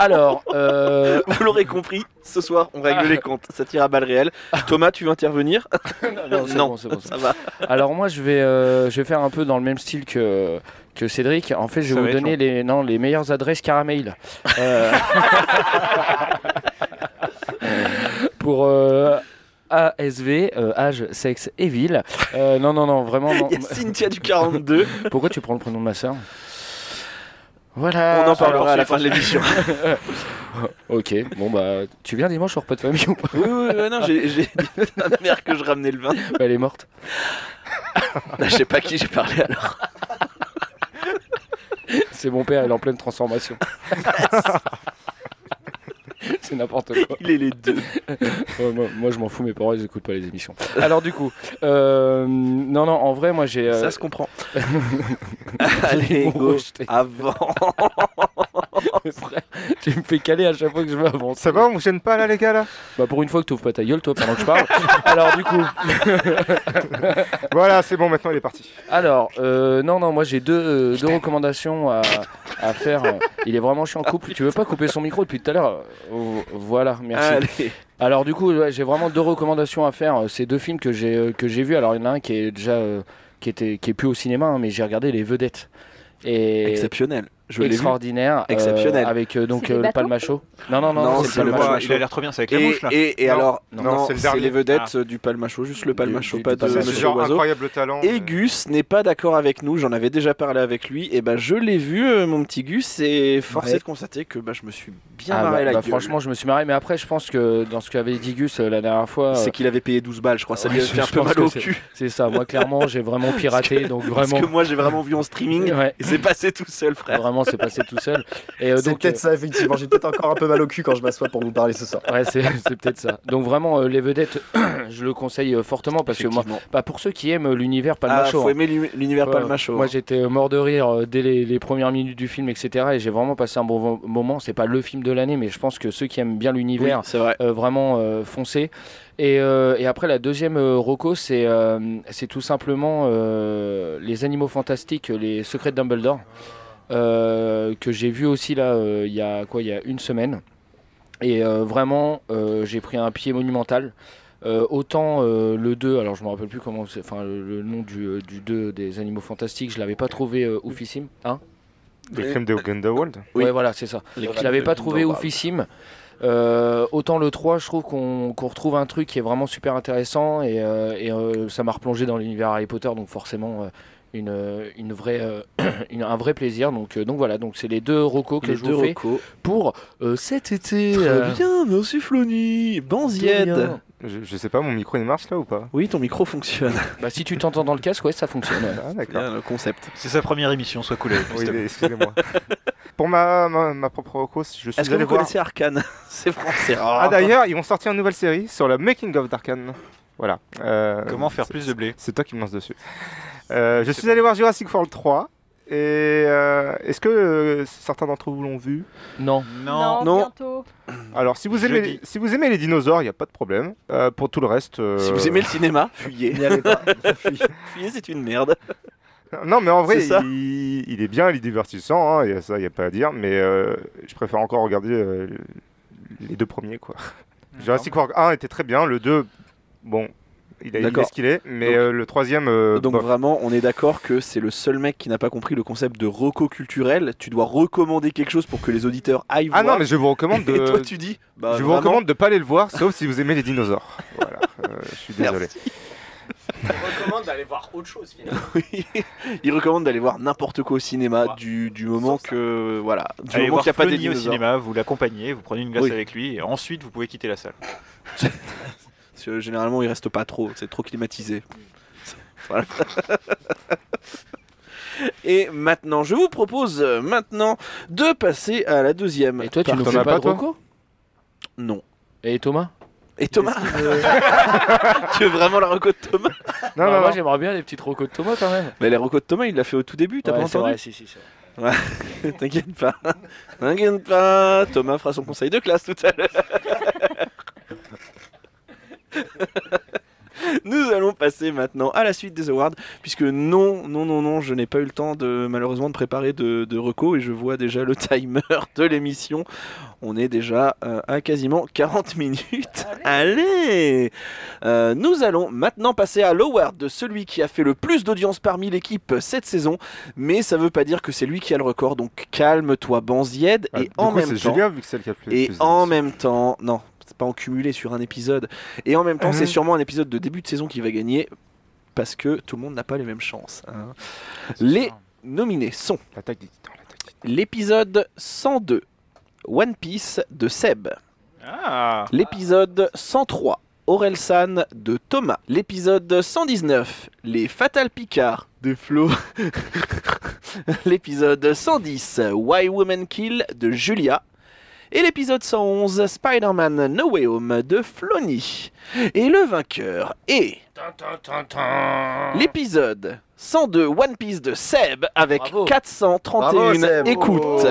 alors euh, Vous l'aurez compris, ce soir on règle les comptes. Ça tire à balles réelles. Thomas, tu veux intervenir? non, Non. bon, Ça va. Alors moi je vais, euh, je vais faire un peu dans le même style que, que Cédric. En fait je vais va vous donner long. les, non, les meilleures adresses caramel. Euh, pour euh, ASV, euh, âge, sexe et ville. Euh, non, non, non, vraiment. non. Il y a Cynthia du 42. Pourquoi tu prends le prénom de ma soeur Voilà. On en parlera à la fin de l'émission. ok, bon bah, tu viens dimanche au repas de famille ou pas Oui, oui, oui, non, j'ai j'ai dit à ma mère que je ramenais le vin. Bah, Elle est morte. Bah, je sais pas qui j'ai parlé alors. C'est mon père, il est en pleine transformation. C'est n'importe quoi. Il est les deux. Ouais, moi, moi, je m'en fous, mes parents ils écoutent pas les émissions. Alors du coup, euh, non non, en vrai moi j'ai. euh, Ça se comprend. Allez, go. rejeté. Frère, tu me fais caler à chaque fois que je veux avancer. Ça va, on vous gêne pas là, les gars, là? Bah pour une fois que tu ouvres pas ta gueule toi pendant que je parle. Alors du coup, Voilà, c'est bon, maintenant il est parti. alors euh, non non, moi j'ai deux, euh, deux recommandations à, à faire. Il est vraiment chiant en couple. Tu veux pas couper son micro depuis tout à l'heure? Oh, Voilà, merci. Allez. Alors du coup, ouais, j'ai vraiment deux recommandations à faire. Euh, C'est deux films que j'ai euh, que j'ai vus. Alors il y en a un qui est déjà euh, qui était qui est plus au cinéma, hein, mais j'ai regardé Les Vedettes. Et Exceptionnel. Je extraordinaire, euh, Exceptionnel. avec euh, donc euh, le Palmacho. Non non non, Non, c'est le Palmacho. Il a l'air trop bien, c'est avec la Et, mouche là. et, et Non. alors, Non, non, c'est les vedettes euh, du Palmacho, juste le Palmacho, du- pas du de Monsieur genre Oiseau. incroyable talent. Et Gus n'est pas d'accord avec nous, j'en avais déjà parlé avec lui, et ben je l'ai vu, euh, mon petit Gus, et Ouais. est de constater que bah, je me suis bien Ah, marré bah, la bah, gueule. franchement, je me suis marré, mais après, je pense que dans ce qu'avait dit Gus la dernière fois, c'est qu'il avait payé 12 balles, je crois, ça lui a fait un peu mal au c'est- cul. c'est ça. Moi, clairement, j'ai vraiment piraté, donc Parce vraiment, que moi j'ai vraiment vu en streaming, et c'est passé tout seul, frère. Vraiment, c'est passé tout seul. Et euh, C'est peut-être ça, effectivement. J'ai peut-être encore un peu mal au cul quand je m'assois pour vous parler ce soir. Ouais, c'est c'est peut-être ça. Donc vraiment, euh, les vedettes, je le conseille euh, fortement parce que moi, bah, pour ceux qui aiment euh, l'univers Ah, Palmacho, faut hein. aimer l'uni- l'univers Ouais, Palmacho. Moi, hein. j'étais euh, mort de rire euh, dès les, les premières minutes du film, etc. Et j'ai vraiment passé un bon moment. C'est pas le film de l'année, mais je pense que ceux qui aiment bien Oui, l'univers, c'est vrai. euh, vraiment euh, foncez. Et, euh, et après, la deuxième euh, roco, c'est euh, c'est tout simplement euh, les animaux fantastiques, les secrets de Dumbledore, euh, que j'ai vu aussi là euh, il y a quoi, il y a une semaine. Et euh, vraiment, euh, j'ai pris un pied monumental. Euh, autant euh, le 2, alors je me rappelle plus comment c'est, enfin le, le nom du, euh, du 2 des animaux fantastiques, je l'avais pas trouvé euh, oufissime. Hein Les crimes de Grindelwald. Oui. Ouais, voilà, c'est ça. Les Je l'avais pas trouvé oufissime. Euh, autant le 3, je trouve qu'on qu'on retrouve un truc qui est vraiment super intéressant et, euh, et, euh, ça m'a replongé dans l'univers Harry Potter, donc forcément euh, une, une vraie, euh, une- un vrai plaisir. Donc, euh, donc voilà, donc c'est les deux recos que Les je deux vous fais recos. pour euh, cet été. Très euh, bien, merci Flony. Banzied. Je, je sais pas, mon micro il marche là ou pas? Oui, ton micro fonctionne. Bah, si tu t'entends dans le casque, ouais, ça fonctionne. Ah d'accord. Bien, le concept. C'est sa première émission, sois cool Oui, excusez-moi. Pour ma, ma, ma propre reco, je suis Est-ce que vous voir. connaissez Arkane? C'est français. Ah d'ailleurs, ils vont sortir une nouvelle série sur le making of d'Arkane. Voilà. Euh, Comment faire plus de blé? C'est toi qui me lances dessus. Euh, je suis allé voir Jurassic World 3. Et euh, est-ce que euh, certains d'entre vous l'ont vu? Non. Non, Non. bientôt. Alors, si vous aimez, les, si vous aimez les dinosaures, il n'y a pas de problème. Euh, pour tout le reste. euh, Si vous aimez le cinéma, fuyez. N'y allez pas. Fuyez, c'est une merde. Non, mais en vrai, C'est ça. il, il est bien, il est divertissant, hein, et ça, il n'y a pas à dire. Mais euh, je préfère encore regarder euh, les deux premiers. quoi. Jurassic World 1 était très bien, le 2, bon, il, a- il D'accord. est ce qu'il est, mais Donc- euh, le troisième. euh, Donc bof. vraiment, on est d'accord que c'est le seul mec qui n'a pas compris le concept de reco culturel. Tu dois recommander quelque chose pour que les auditeurs aillent Ah voir. non, mais je vous recommande de. Et toi, tu dis bah, je vous vraiment, recommande de pas aller le voir, sauf si vous aimez les dinosaures. Voilà, euh, je suis désolé. Merci. Je recommande d'aller voir autre chose finalement. Oui. Il recommande d'aller voir n'importe quoi au cinéma du, du moment que voilà, du Allez moment qu'il n'y a pas des Flony au dinosaures. cinéma, vous l'accompagnez, vous prenez une glace Oui. avec lui, et ensuite vous pouvez quitter la salle. Parce que généralement, il reste pas trop, c'est trop climatisé. Voilà. Et maintenant, je vous propose euh, maintenant de passer à la deuxième. Et toi, tu nous T'en fais as pas pas, de toi reco? Non. Et Thomas? Et Thomas Tu veux vraiment la reco de Thomas? Non, Bah, non, Moi, non. j'aimerais bien les petites recos de Thomas quand même. Mais les recos de Thomas, il l'a fait au tout début, t'as Ouais, pas c'est entendu? vrai, si, si, c'est vrai. T'inquiète pas. T'inquiète pas. Thomas fera son conseil de classe tout à l'heure. Nous allons passer maintenant à la suite des awards, puisque non, non, non, non, je n'ai pas eu le temps de malheureusement de préparer de, de recos et je vois déjà le timer de l'émission. On est déjà euh, à quasiment 40 minutes. Allez, Euh, Nous allons maintenant passer à l'award de celui qui a fait le plus d'audience parmi l'équipe cette saison, mais ça veut pas dire que c'est lui qui a le record, donc calme-toi Banzied, Ah, et en coup, même temps... Julien, vu que c'est le qui a le plus. Et plus en même temps, non, pas en cumulé sur un épisode. Et en même temps, c'est sûrement un épisode de début de saison qui va gagner parce que tout le monde n'a pas les mêmes chances. hein. Les nominés sont l'épisode 102, One Piece de Seb, Ah. L'épisode 103, Orelsan de Thomas, l'épisode 119, Les Fatal Picard de Flo, l'épisode 110, Why Women Kill de Julia, et l'épisode 111, Spider-Man No Way Home de Flony. Et le vainqueur est l'épisode 102 One Piece de Seb avec Bravo. 431 Bravo, Seb. écoutes.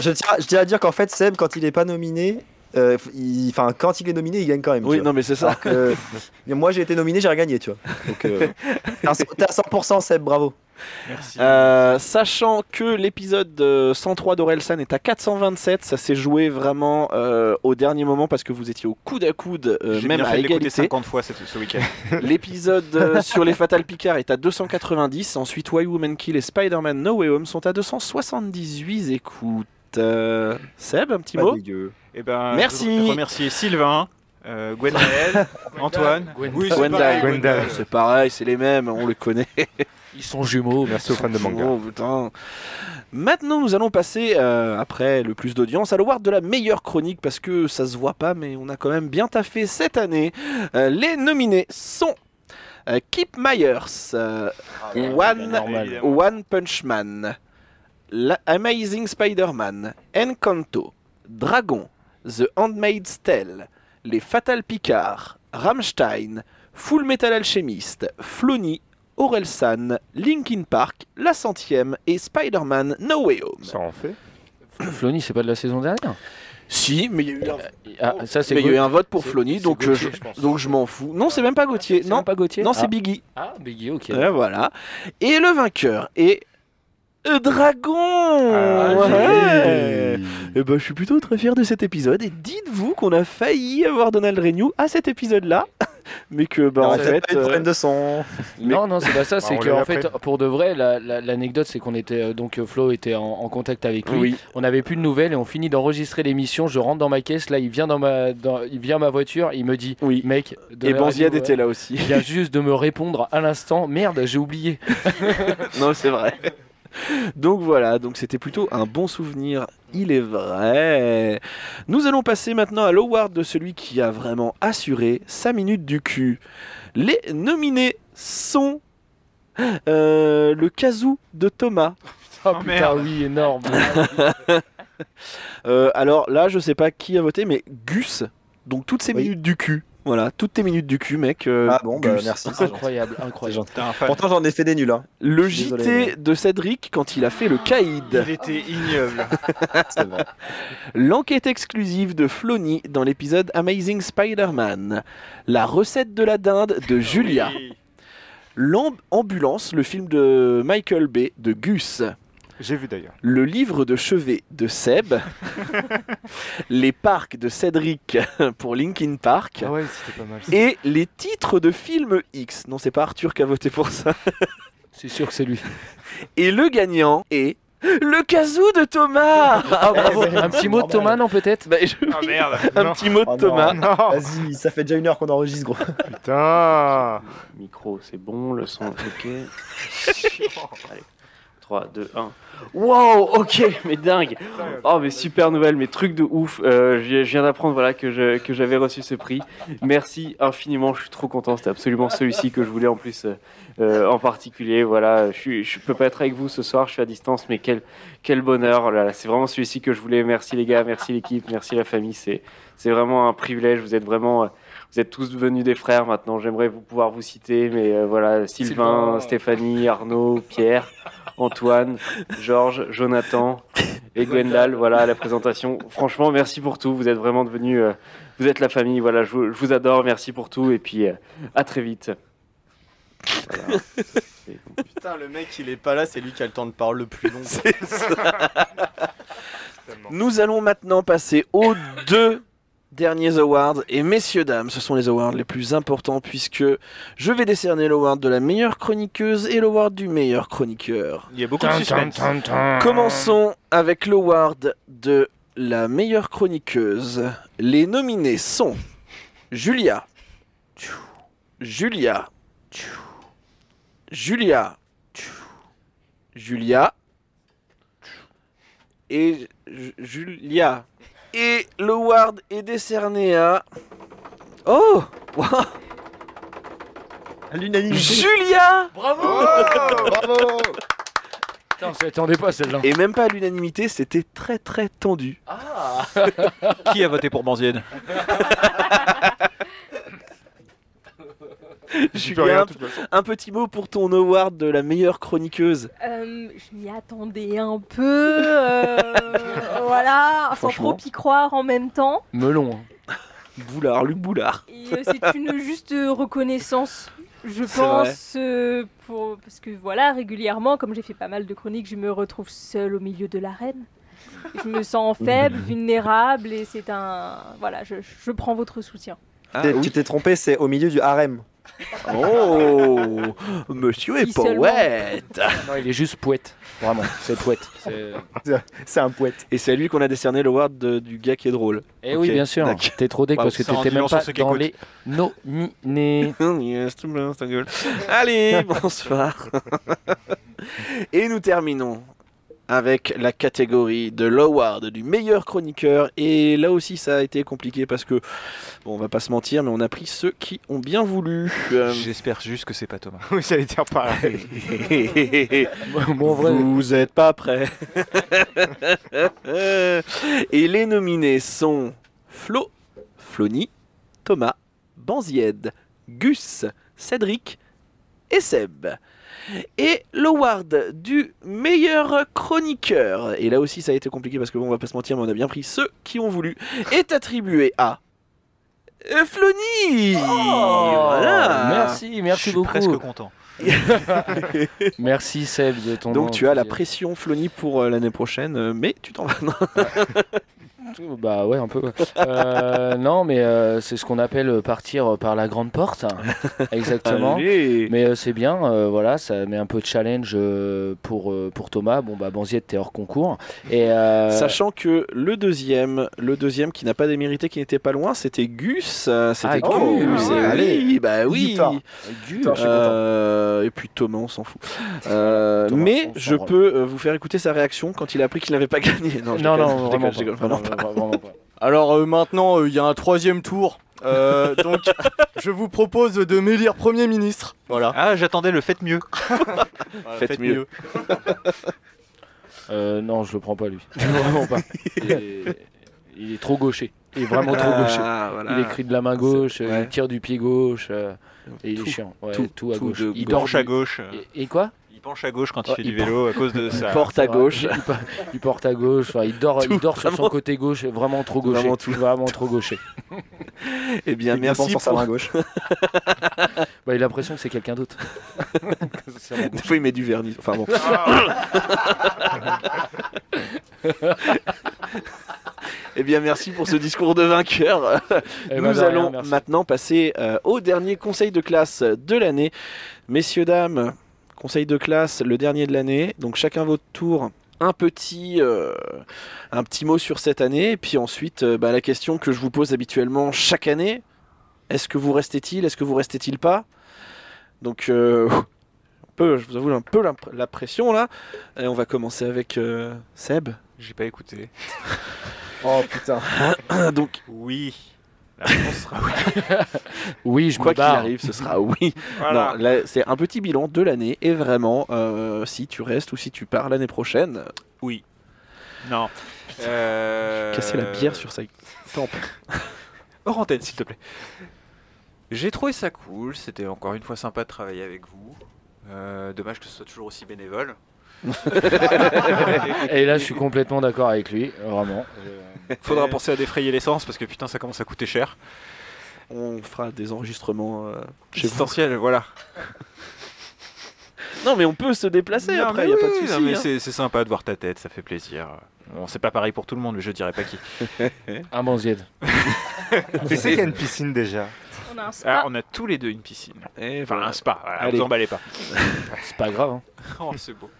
Je tiens, je tiens à dire qu'en fait, Seb, quand il est pas nominé, euh, il- enfin, quand il est nominé, il gagne quand même. Oui, non mais c'est ça. Que, moi, j'ai été nominé, j'ai regagné, tu vois. Donc, euh, t'es à 100 t'es à 100%, Seb, bravo. Merci. Euh, sachant que l'épisode euh, 103 d'Orelsan est à 427, ça s'est joué vraiment euh, au dernier moment parce que vous étiez au coude à coude, euh, même bien à fait égalité. 50 fois ce week-end. L'épisode euh, sur les Fatal Picard est à 290, ensuite Why Woman Kill et Spider-Man No Way Home sont à 278 écoutes. Euh, Seb, un petit Pas mot. Eh ben, Merci. Remercier Sylvain, euh, Antoine. Gwendal. Oui, c'est pareil. C'est pareil, c'est les mêmes, on les connaît. Ils sont jumeaux. Merci aux fans de manga. Oh, putain. Maintenant, nous allons passer, euh, après le plus d'audience, à l'award de la meilleure chronique, parce que ça se voit pas, mais on a quand même bien taffé cette année. Euh, les nominés sont euh, Kip Myers, euh, One, normal. One Punch Man, La- Amazing Spider-Man, Encanto, Dragon, The Handmaid's Tale, Les Fatal Picard, Rammstein, Full Metal Alchemist, Flony, Orelsan, Linkin Park, La Centième et Spider-Man No Way Home. Ça en fait. Flony, c'est pas de la saison dernière Si, mais il y a eu un, Ah, ça, c'est mais il y a eu Gauthier. un vote pour Flony, donc, euh, Gauthier, je, je pense. donc je m'en fous. Non, c'est même pas Gauthier. C'est Non, pas Gauthier non c'est Ah. Biggie. Ah, Biggie, ok. Ouais, voilà. Et le vainqueur est euh, Dragon. Ah, Ouais. joli. Eh ben, je suis plutôt très fier de cet épisode. Et dites-vous qu'on a failli avoir Donald Renew à cet épisode-là, mais que bah, en fait, pas euh, de son. Non, non, c'est pas ça. Bah, C'est que en fait, pour de vrai, la- la- l'anecdote, c'est qu'on était euh, donc Flo était en, en contact avec lui. oui. On n'avait plus de nouvelles et on finit d'enregistrer l'émission. Je rentre dans ma caisse. Là, il vient dans ma, dans- il vient à ma voiture. Il me dit, Oui. mec, Et radio, était là aussi. Il vient juste de me répondre à l'instant. Merde, j'ai oublié. non, c'est vrai. Donc voilà, donc c'était plutôt un bon souvenir, il est vrai. Nous allons passer maintenant à l'award de celui qui a vraiment assuré sa minute du cul. Les nominés sont euh, le kazoo de Thomas. Oh, putain, oui, énorme. Euh, alors là, je sais pas qui a voté, mais Gus, donc toutes ces minutes du cul. Voilà, toutes tes minutes du cul, mec. euh, Ah bon, bah merci. c'est Incroyable, incroyable. Pourtant, j'en ai fait des nuls. Hein. Le Désolé, JT de Cédric quand il a fait le caïd. Il était ignoble. L'enquête exclusive de Flony dans l'épisode Amazing Spider-Man. La recette de la dinde de Julia. L'ambulance, le film de Michael Bay de Gus. J'ai vu d'ailleurs. Le livre de chevet de Seb. les parcs de Cédric pour Linkin Park. Ah ouais, c'était pas mal. Et les titres de films X. Non, c'est pas Arthur qui a voté pour ça. C'est sûr que c'est lui. Et le gagnant est le kazoo de Thomas. Ah, bravo. Un petit mot de Thomas, non, peut-être Bah, je- Ah merde. Un Non. petit mot de Oh. Thomas. Vas-y, ça fait déjà une heure qu'on enregistre, gros. putain. Micro, c'est bon, le son, ok. Allez, 3, 2, 1. Wow, ok, mais dingue. Oh, mais super nouvelle, mais truc de ouf. Euh, je viens d'apprendre voilà, que j'avais reçu ce prix. Merci infiniment, je suis trop content. C'était absolument celui-ci que je voulais en plus euh, euh, en particulier. Voilà, je, je peux pas être avec vous ce soir, je suis à distance, mais quel, bonheur. Là c'est vraiment celui-ci que je voulais. Merci les gars, merci l'équipe, merci la famille. C'est vraiment un privilège. Vous êtes vraiment. Vous êtes tous devenus des frères maintenant. J'aimerais vous pouvoir vous citer, mais euh, voilà, Sylvain, Sylvain. Stéphanie, Arnaud, Pierre, Antoine, Georges, Jonathan et Gwendal. Voilà la présentation. Franchement, merci pour tout. Vous êtes vraiment devenus, euh, vous êtes la famille. Voilà, je vous, je vous adore. Merci pour tout et puis euh, à très vite. Voilà. Putain, le mec, il est pas là, c'est lui qui a le temps de parler le plus long. Nous allons maintenant passer aux deux derniers awards. Et messieurs, dames, ce sont les awards les plus importants puisque je vais décerner l'award de la meilleure chroniqueuse et l'award du meilleur chroniqueur. Il y a beaucoup de suspense. Commençons avec l'award de la meilleure chroniqueuse. Les nominés sont Julia, Julia, Julia, Julia et Ju- Julia. Et l'award est décerné à... Oh wow. À l'unanimité. Julia Bravo Putain, on s'y attendait pas celle-là. Et même pas à l'unanimité, c'était très très tendu. Qui a voté pour Banzied Rien, Julien, façon. un petit mot pour ton award de la meilleure chroniqueuse. Euh, je m'y attendais un peu. euh, voilà, sans trop y croire en même temps. Melon. hein. Boulard, Luc Boulard. Euh, c'est une juste reconnaissance, je pense, pour... parce que voilà, régulièrement, comme j'ai fait pas mal de chroniques, je me retrouve seule au milieu de l'arène. Je me sens faible, vulnérable, et c'est un... Voilà, je, je prends votre soutien. Ah, T'es- oui. Tu t'es trompé, c'est au milieu du harem. Oh Monsieur est poète Non, il est juste poète. Vraiment, c'est poète. C'est- un poète. Et c'est à lui qu'on a décerné l'award de- du gars qui est drôle. Eh oui, bien sûr. T'es trop deck Bah, parce que t'étais même pas dans les nominés. Yes, tout bien, ta gueule. Allez, bonsoir. Et nous terminons avec la catégorie de l'award du meilleur chroniqueur. Et là aussi, ça a été compliqué parce que, bon, on va pas se mentir, mais on a pris ceux qui ont bien voulu. Euh, J'espère juste que c'est pas Thomas. Oui, j'allais dire pareil. bon, vrai, Vous êtes pas prêts. Et les nominés sont Flo, Flony, Thomas, Banzied, Gus, Cédric et Seb. Et l'award du meilleur chroniqueur, et là aussi ça a été compliqué parce que bon, on va pas se mentir, mais on a bien pris ceux qui ont voulu, est attribué à Flony Voilà Merci, merci Je suis beaucoup. presque content. Merci Seb de ton Donc tu as la pression Flony pour euh, l'année prochaine, euh, mais tu t'en vas. Non. Bah ouais, un peu. ouais. Euh, non, mais euh, c'est ce qu'on appelle partir par la grande porte. Exactement. Allez. Mais euh, c'est bien, euh, voilà, ça met un peu de challenge euh, pour, euh, pour Thomas. Bon, bah, Banziette, t'es hors concours. Et, euh, Sachant que le deuxième, le deuxième qui n'a pas démérité, qui n'était pas loin, c'était Gus. euh, C'était Ah, Gus. Gus, et allez. oui, bah oui. Gus. Euh, et puis Thomas, on s'en fout. Euh, Thomas, mais je peux euh, vous faire écouter sa réaction quand il a appris qu'il n'avait pas gagné. Non, Non, non, vraiment pas. Non, pas. Vraiment pas. Alors euh, maintenant, euh, il y a un troisième tour. Euh, donc, je vous propose de m'élire Premier ministre. Voilà. Ah, j'attendais le faites mieux. Voilà, Faites mieux. Euh, non, je le prends pas lui. Vraiment pas. Il est, il est trop gaucher. Il est vraiment trop gaucher. Ah, voilà. Il écrit de la main gauche, ouais. il tire du pied gauche. euh, et il est chiant. Ouais, tout, tout, à tout gauche. il gauche dort à gauche. Et, et quoi? Penche à gauche quand il Ouais, fait il du vélo à cause de ça. Porte à gauche. Il, il porte à gauche. enfin, il dort, Tout, il dort sur son côté gauche, vraiment trop gaucher. Vraiment tout. Vraiment trop gaucher. Eh bien, Il merci sur sa pour... main gauche. Bah, il a l'impression que c'est quelqu'un d'autre. Des fois, il met du vernis. Enfin bon. eh bien, merci pour ce discours de vainqueur. Eh ben, Nous rien, allons merci. maintenant passer euh, au dernier conseil de classe de l'année. Messieurs, dames, conseil de classe, le dernier de l'année. Donc, chacun votre tour. Un petit, euh, un petit mot sur cette année. Et puis ensuite, euh, bah, la question que je vous pose habituellement chaque année. Est-ce que vous restez-il? Est-ce que vous restez-il pas? Donc, euh, un peu, je vous avoue, un peu la, la pression là. Et on va commencer avec euh, Seb. J'ai pas écouté. Oh putain. Donc, Oui. La réponse sera oui. Oui, je quoi me qu'il arrive, ce sera oui. Voilà. C'est un petit bilan de l'année et vraiment, euh, si tu restes ou si tu pars l'année prochaine, Oui. Non. Euh... casser la bière sur sa tempe. Hors antenne, s'il te plaît. J'ai trouvé ça cool. C'était encore une fois sympa de travailler avec vous. Euh, dommage que ce soit toujours aussi bénévole. Et là, je suis complètement d'accord avec lui, vraiment. Euh, Faudra penser à défrayer l'essence parce que putain, ça commence à coûter cher. On fera des enregistrements euh, chez vous. Voilà. Non, mais on peut se déplacer Non, après, mais il a pas de oui, souci. non, mais hein. c'est c'est sympa de voir ta tête, ça fait plaisir. Bon, c'est pas pareil pour tout le monde, mais je dirais pas qui. Un Banzied. Tu sais qu'il y a une piscine déjà. On a un spa. Ah, on a tous les deux une piscine. Et Enfin, voilà. un spa, voilà, Allez. vous emballez pas. C'est pas grave. hein. Oh, c'est beau.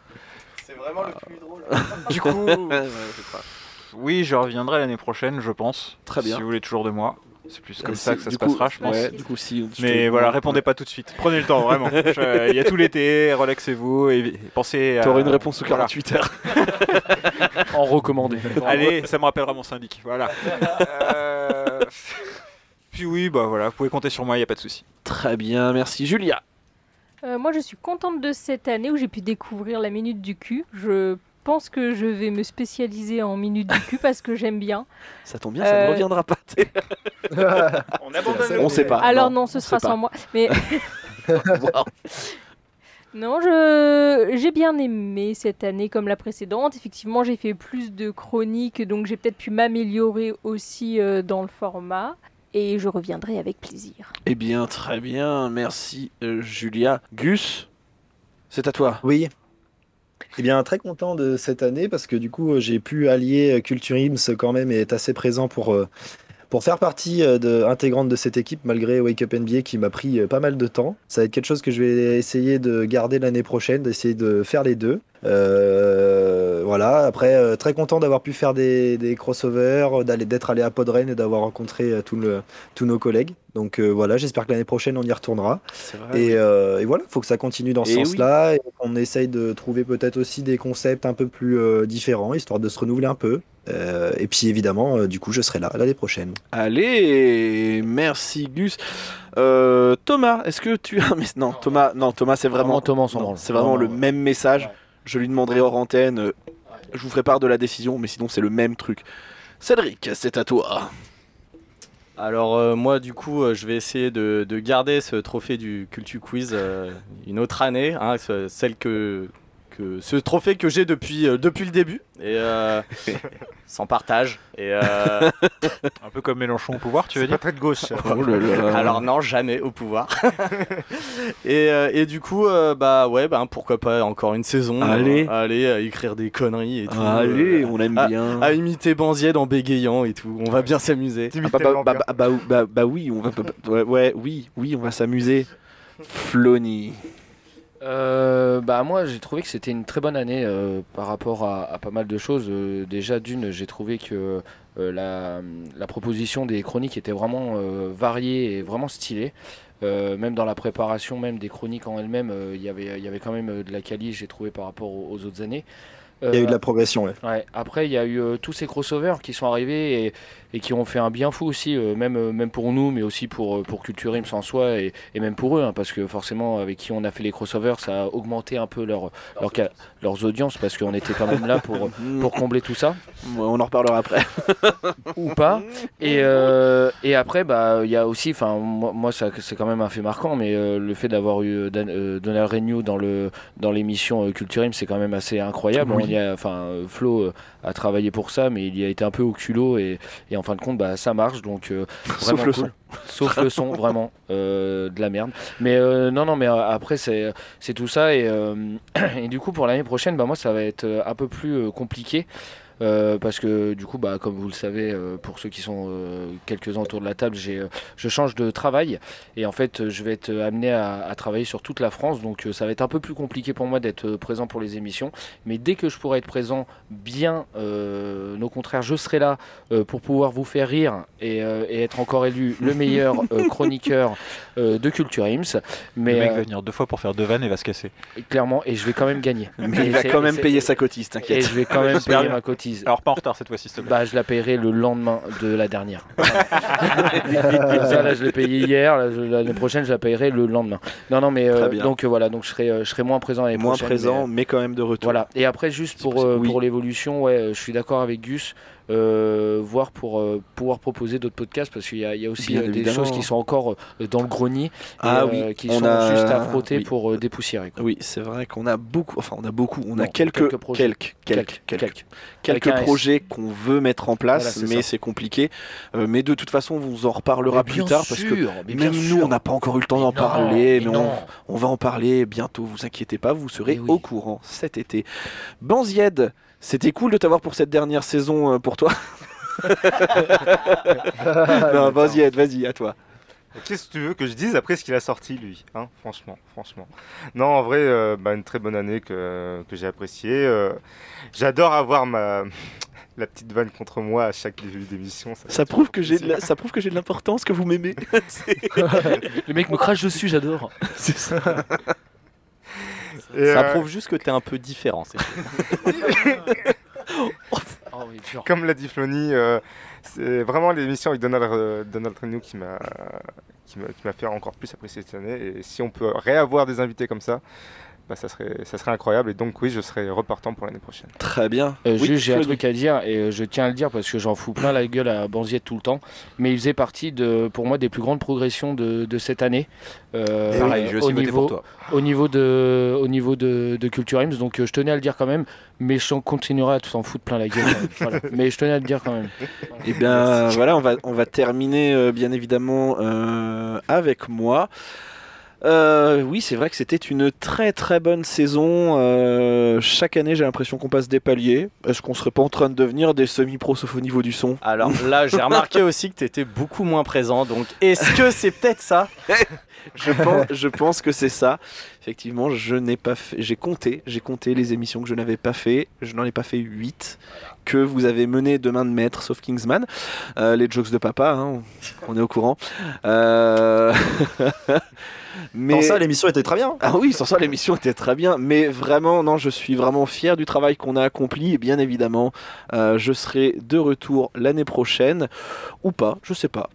C'est vraiment le plus drôle. Du coup, Ouais, ouais, je crois. Oui, je reviendrai l'année prochaine, je pense. Très bien. Si vous voulez toujours de moi. C'est plus comme Euh, ça si- que ça se coup- passera, je pense. Ouais, du coup, si. je Mais te- voilà, répondez pas tout de suite. Prenez le temps, vraiment. Je- Il y a tout l'été, relaxez-vous et pensez à... T'auras une réponse sous Voilà. 48 heures. En recommandé. Allez, ça me rappellera mon syndic. Voilà. Euh, Puis oui, bah voilà, vous pouvez compter sur moi, il n'y a pas de souci. Très bien, merci. Julia. Euh, moi, je suis contente de cette année où j'ai pu découvrir la minute du cul. Je pense que je vais me spécialiser en minute du cul parce que j'aime bien. Ça tombe bien, ça Euh, ne reviendra pas. On abandonne On sait pas. Alors non, non, ce sera sans moi. Mais non, je j'ai bien aimé cette année comme la précédente. Effectivement, j'ai fait plus de chroniques, donc j'ai peut-être pu m'améliorer aussi euh, dans le format. Et je reviendrai avec plaisir. Eh bien, très bien, merci euh, Julia. Gus, c'est à toi. Oui. Eh bien, très content de cette année parce que du coup, j'ai pu allier Culture Ims quand même et être assez présent pour, euh, pour faire partie euh, de, intégrante de cette équipe malgré Wake Up NBA qui m'a pris euh, pas mal de temps. Ça va être quelque chose que je vais essayer de garder l'année prochaine, d'essayer de faire les deux. Euh, voilà, après, très content d'avoir pu faire des, des crossovers, d'aller, d'être allé à Podren et d'avoir rencontré tout le- tous nos collègues. Donc euh, voilà, j'espère que l'année prochaine on y retournera. Vrai. Et, euh, et voilà, il faut que ça continue dans ce Et oui. sens-là et qu'on essaye de trouver peut-être aussi des concepts un peu plus différents, histoire de se renouveler un peu. Euh, et puis évidemment, euh, du coup, je serai là l'année prochaine. Allez, merci Gus. Euh, Thomas, est-ce que tu as... Mais non, Thomas, non, Thomas, c'est vraiment... Vraiment, Thomas. C'est vraiment le même message. Ouais. Je lui demanderai hors antenne. euh, Je vous ferai part de la décision, mais sinon c'est le même truc. Cédric, c'est à toi. Alors euh, moi du coup euh, je vais essayer de, de garder ce trophée du Culture Quiz euh, une autre année, hein, ce- celle que, que ce trophée que j'ai depuis, euh, depuis le début. Et euh, sans partage. Et euh, Un peu comme Mélenchon au pouvoir, tu veux dire très de gauche. ça. Oh là là. alors non, jamais au pouvoir. et, euh, et du coup, euh, bah ouais, bah, pourquoi pas encore une saison. Allez. euh, allez, à écrire des conneries et tout. Allez, euh, on aime à- bien. à imiter Banzied en bégayant et tout. On va bien s'amuser. Ah bah, bah, bah, bah, bah, bah, bah oui, on va, bah, bah, ouais, ouais, oui, oui, on va s'amuser. Flony. Euh, bah moi j'ai trouvé que c'était une très bonne année euh, par rapport à, à pas mal de choses. Euh, déjà d'une j'ai trouvé que la, la proposition des chroniques était vraiment variée et vraiment stylée. Même dans la préparation même des chroniques en elles-mêmes, il y avait il y avait quand même de la quali j'ai trouvé par rapport aux, aux autres années. Il y a eu de la progression, ouais. Ouais. Après, il y a eu euh, tous ces crossovers qui sont arrivés et, et qui ont fait un bien fou aussi, euh, même, euh, même pour nous, mais aussi pour, euh, pour Culture Ims en soi et, et même pour eux, hein, parce que forcément, avec qui on a fait les crossovers, ça a augmenté un peu leur, leur leurs audiences, parce qu'on était quand même là pour, pour combler tout ça. on en reparlera après. Ou pas. Et, euh, et après, bah, il y a aussi, enfin, moi, moi, ça, c'est quand même un fait marquant, mais euh, le fait d'avoir eu Dan- euh, Donald Renew dans le dans l'émission Culture Ims, c'est quand même assez incroyable. Oui. On y a, Flo a travaillé pour ça, mais il y a été un peu au culot et, et en fin de compte, bah, ça marche. Donc, euh, Sauf vraiment le cool. son. Sauf le son, vraiment euh, de la merde. Mais euh, non, non, mais après c'est c'est tout ça et, et du coup pour l'année prochaine, bah moi ça va être un peu plus compliqué. Euh, parce que du coup, bah, comme vous le savez, euh, pour ceux qui sont euh, quelques-uns autour de la table, j'ai, euh, je change de travail et en fait, je vais être amené à, à travailler sur toute la France, donc euh, ça va être un peu plus compliqué pour moi d'être présent pour les émissions. Mais dès que je pourrai être présent, bien, euh, au contraire, je serai là euh, pour pouvoir vous faire rire et, euh, et être encore élu le meilleur euh, chroniqueur euh, de Culture Ims. Mais Le mec euh, va venir deux fois pour faire deux vannes et va se casser. clairement, et je vais quand même gagner. Mais Et il va quand et même payer sa cotise, Et t'inquiète. je vais quand même payer ma cotise. Alors pas en retard cette fois-ci, s'il te plaît. Bah, je la paierai le lendemain de la dernière. ça, là, je l'ai payé hier. L'année prochaine, je la paierai le lendemain. Non, non, mais euh, donc euh, voilà, donc je serai, euh, je serai moins présent l'année Moins prochaine. présent, mais, mais quand même de retour. voilà. Et après, juste pour, Oui. pour l'évolution, ouais, je suis d'accord avec Gus. Euh, voir pour euh, pouvoir proposer d'autres podcasts parce qu'il y, a- il y a aussi Bien euh, des choses qui sont encore dans le grenier et, Ah euh, oui, qui on sont a- juste à frotter oui. pour dépoussiérer. quoi. Oui, c'est vrai qu'on a beaucoup, enfin on a beaucoup, on a quelques, quelques projets. quelques, quelques, quelques, projets qu'on veut mettre en place, Voilà, mais c'est compliqué. Mais de toute façon, on vous en reparlera plus tard parce que même sûr. nous, on n'a pas encore eu le temps d'en parler, mais, mais on, va en parler bientôt. Vous inquiétez pas, vous serez oui. au courant cet été. Banzied, c'était cool de t'avoir pour cette dernière saison euh, pour toi. non, Banzied, vas-y, à toi. Qu'est-ce que tu veux que je dise après ce qu'il a sorti, lui hein Franchement, franchement. Non, en vrai, euh, bah, une très bonne année que, que j'ai appréciée. euh, J'adore avoir ma la petite vanne contre moi à chaque début d'émission. Ça, Ça prouve que j'ai, la- ça prouve que j'ai de l'importance, que vous m'aimez. Le mec me crache dessus, j'adore. c'est ça. Et, Ça euh, prouve juste que t'es un peu différent. c'est. Oh, oui. Comme l'a dit Flony, euh, c'est vraiment l'émission avec Donald, euh, Donald Renew qui m'a qui m'a qui m'a fait encore plus apprécier cette année. Et si on peut réavoir des invités comme ça, bah, ça, serait, ça serait incroyable. Et donc, oui, je serai repartant pour l'année prochaine. Très bien. Euh, Oui, juste, j'ai un truc à dire et euh, je tiens à le dire parce que j'en fous plein la gueule à Banziette tout le temps. Mais il faisait partie de, pour moi, des plus grandes progressions de, de cette année. euh, Pareil, j'ai aussi au voté niveau, pour toi. Au niveau de, au niveau de, de Culture Ims, donc euh, je tenais à le dire quand même. Mais je continuerai à t'en foutre plein la gueule. Voilà. Mais je tenais à le dire quand même. Et bien voilà, on va, on va terminer euh, bien évidemment euh, avec moi. Euh, oui, c'est vrai que c'était une très très bonne saison. Euh, chaque année, j'ai l'impression qu'on passe des paliers. Est-ce qu'on serait pas en train de devenir des semi-pros sauf au niveau du son? Alors là, j'ai remarqué aussi que t'étais beaucoup moins présent. Donc, est-ce que c'est peut-être ça? Je pense, je pense que c'est ça. Effectivement, je n'ai pas fait. J'ai compté, j'ai compté les émissions que je n'avais pas fait. Je n'en ai pas fait 8 que vous avez menées de main de maître, sauf Kingsman. Euh, les jokes de papa, hein, on est au courant. Euh... Sans ça, l'émission était très bien. Ah oui, sans ça, l'émission était très bien. Mais vraiment, non, je suis vraiment fier du travail qu'on a accompli. Et bien évidemment, euh, je serai de retour l'année prochaine. Ou pas, je sais pas.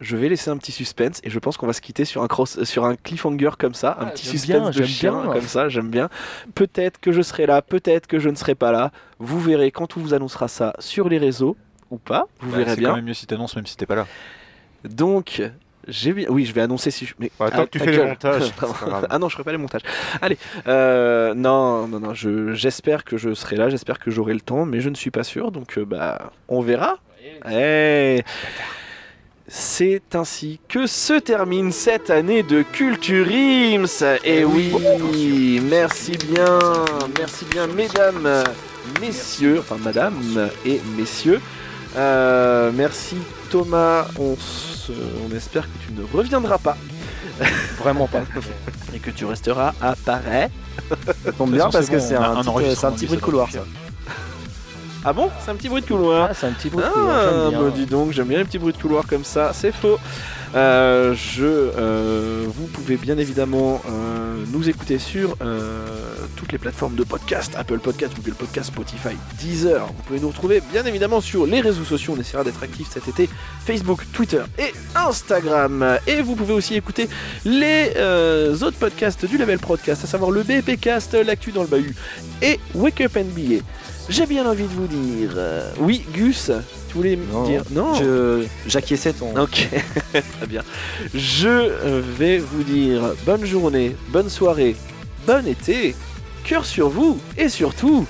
Je vais laisser un petit suspense et je pense qu'on va se quitter sur un, cross, sur un cliffhanger comme ça, un Ah, petit suspense bien, de chien bien. comme ça, j'aime bien. Peut-être que je serai là, peut-être que je ne serai pas là. Vous verrez quand on vous annoncera ça sur les réseaux ou pas, vous Bah, verrez c'est bien. quand même mieux si t'annonces même si t'es pas là. Donc, J'ai. Oui, je vais annoncer si je. Mais Bah, Ah, que tu fais les montages, ah non, je ferai pas les montages. Allez, euh, non, non, non. je- J'espère que je serai là. J'espère que j'aurai le temps, mais je ne suis pas sûr. Donc, euh, bah, on verra. Eh. C'est ainsi que se termine cette année de Culture Ims. Et oui, merci bien, merci bien, mesdames, messieurs, enfin madame et messieurs. Euh, merci Thomas, on, se- on espère que tu ne reviendras pas. Vraiment pas. Et que tu resteras à Paris. Ça tombe bien parce que c'est un, un petit- un bruit de couloir ça. Ah bon? C'est un petit bruit de couloir. Ah, c'est un petit bruit de Ah, couloir, bien. bah dis donc, j'aime bien les petits bruits de couloir comme ça, c'est faux. Euh, je, euh, vous pouvez bien évidemment euh, nous écouter sur toutes les plateformes de podcast, Apple Podcast, Google Podcast, Spotify, Deezer. Vous pouvez nous retrouver bien évidemment sur les réseaux sociaux, on essaiera d'être actifs cet été, Facebook, Twitter et Instagram. Et vous pouvez aussi écouter les autres podcasts du label Podcast, à savoir le BPcast, l'actu dans le bahut et Wake Up NBA. J'ai bien envie de vous dire. oui, Gus, tu voulais me dire Non Je j'acquiesçais ton. Ok, très bien. Je vais vous dire bonne journée, bonne soirée, bon été, cœur sur vous et surtout,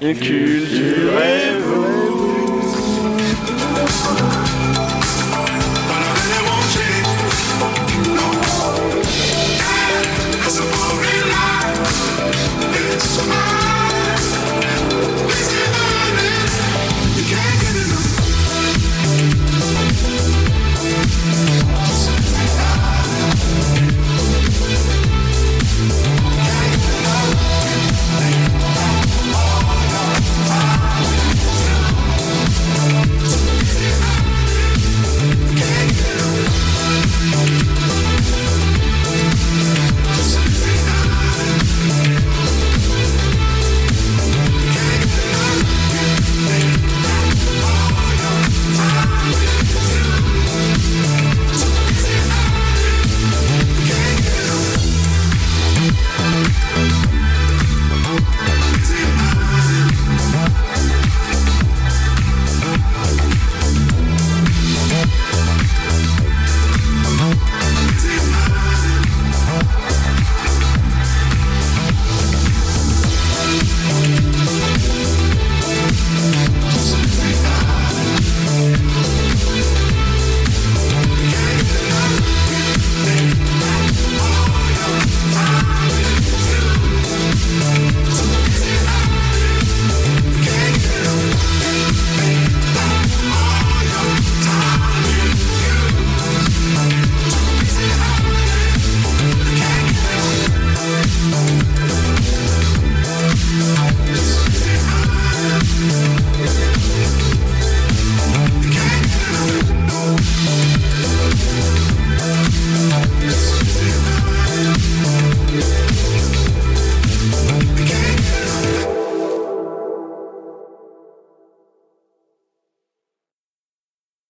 culturez-vous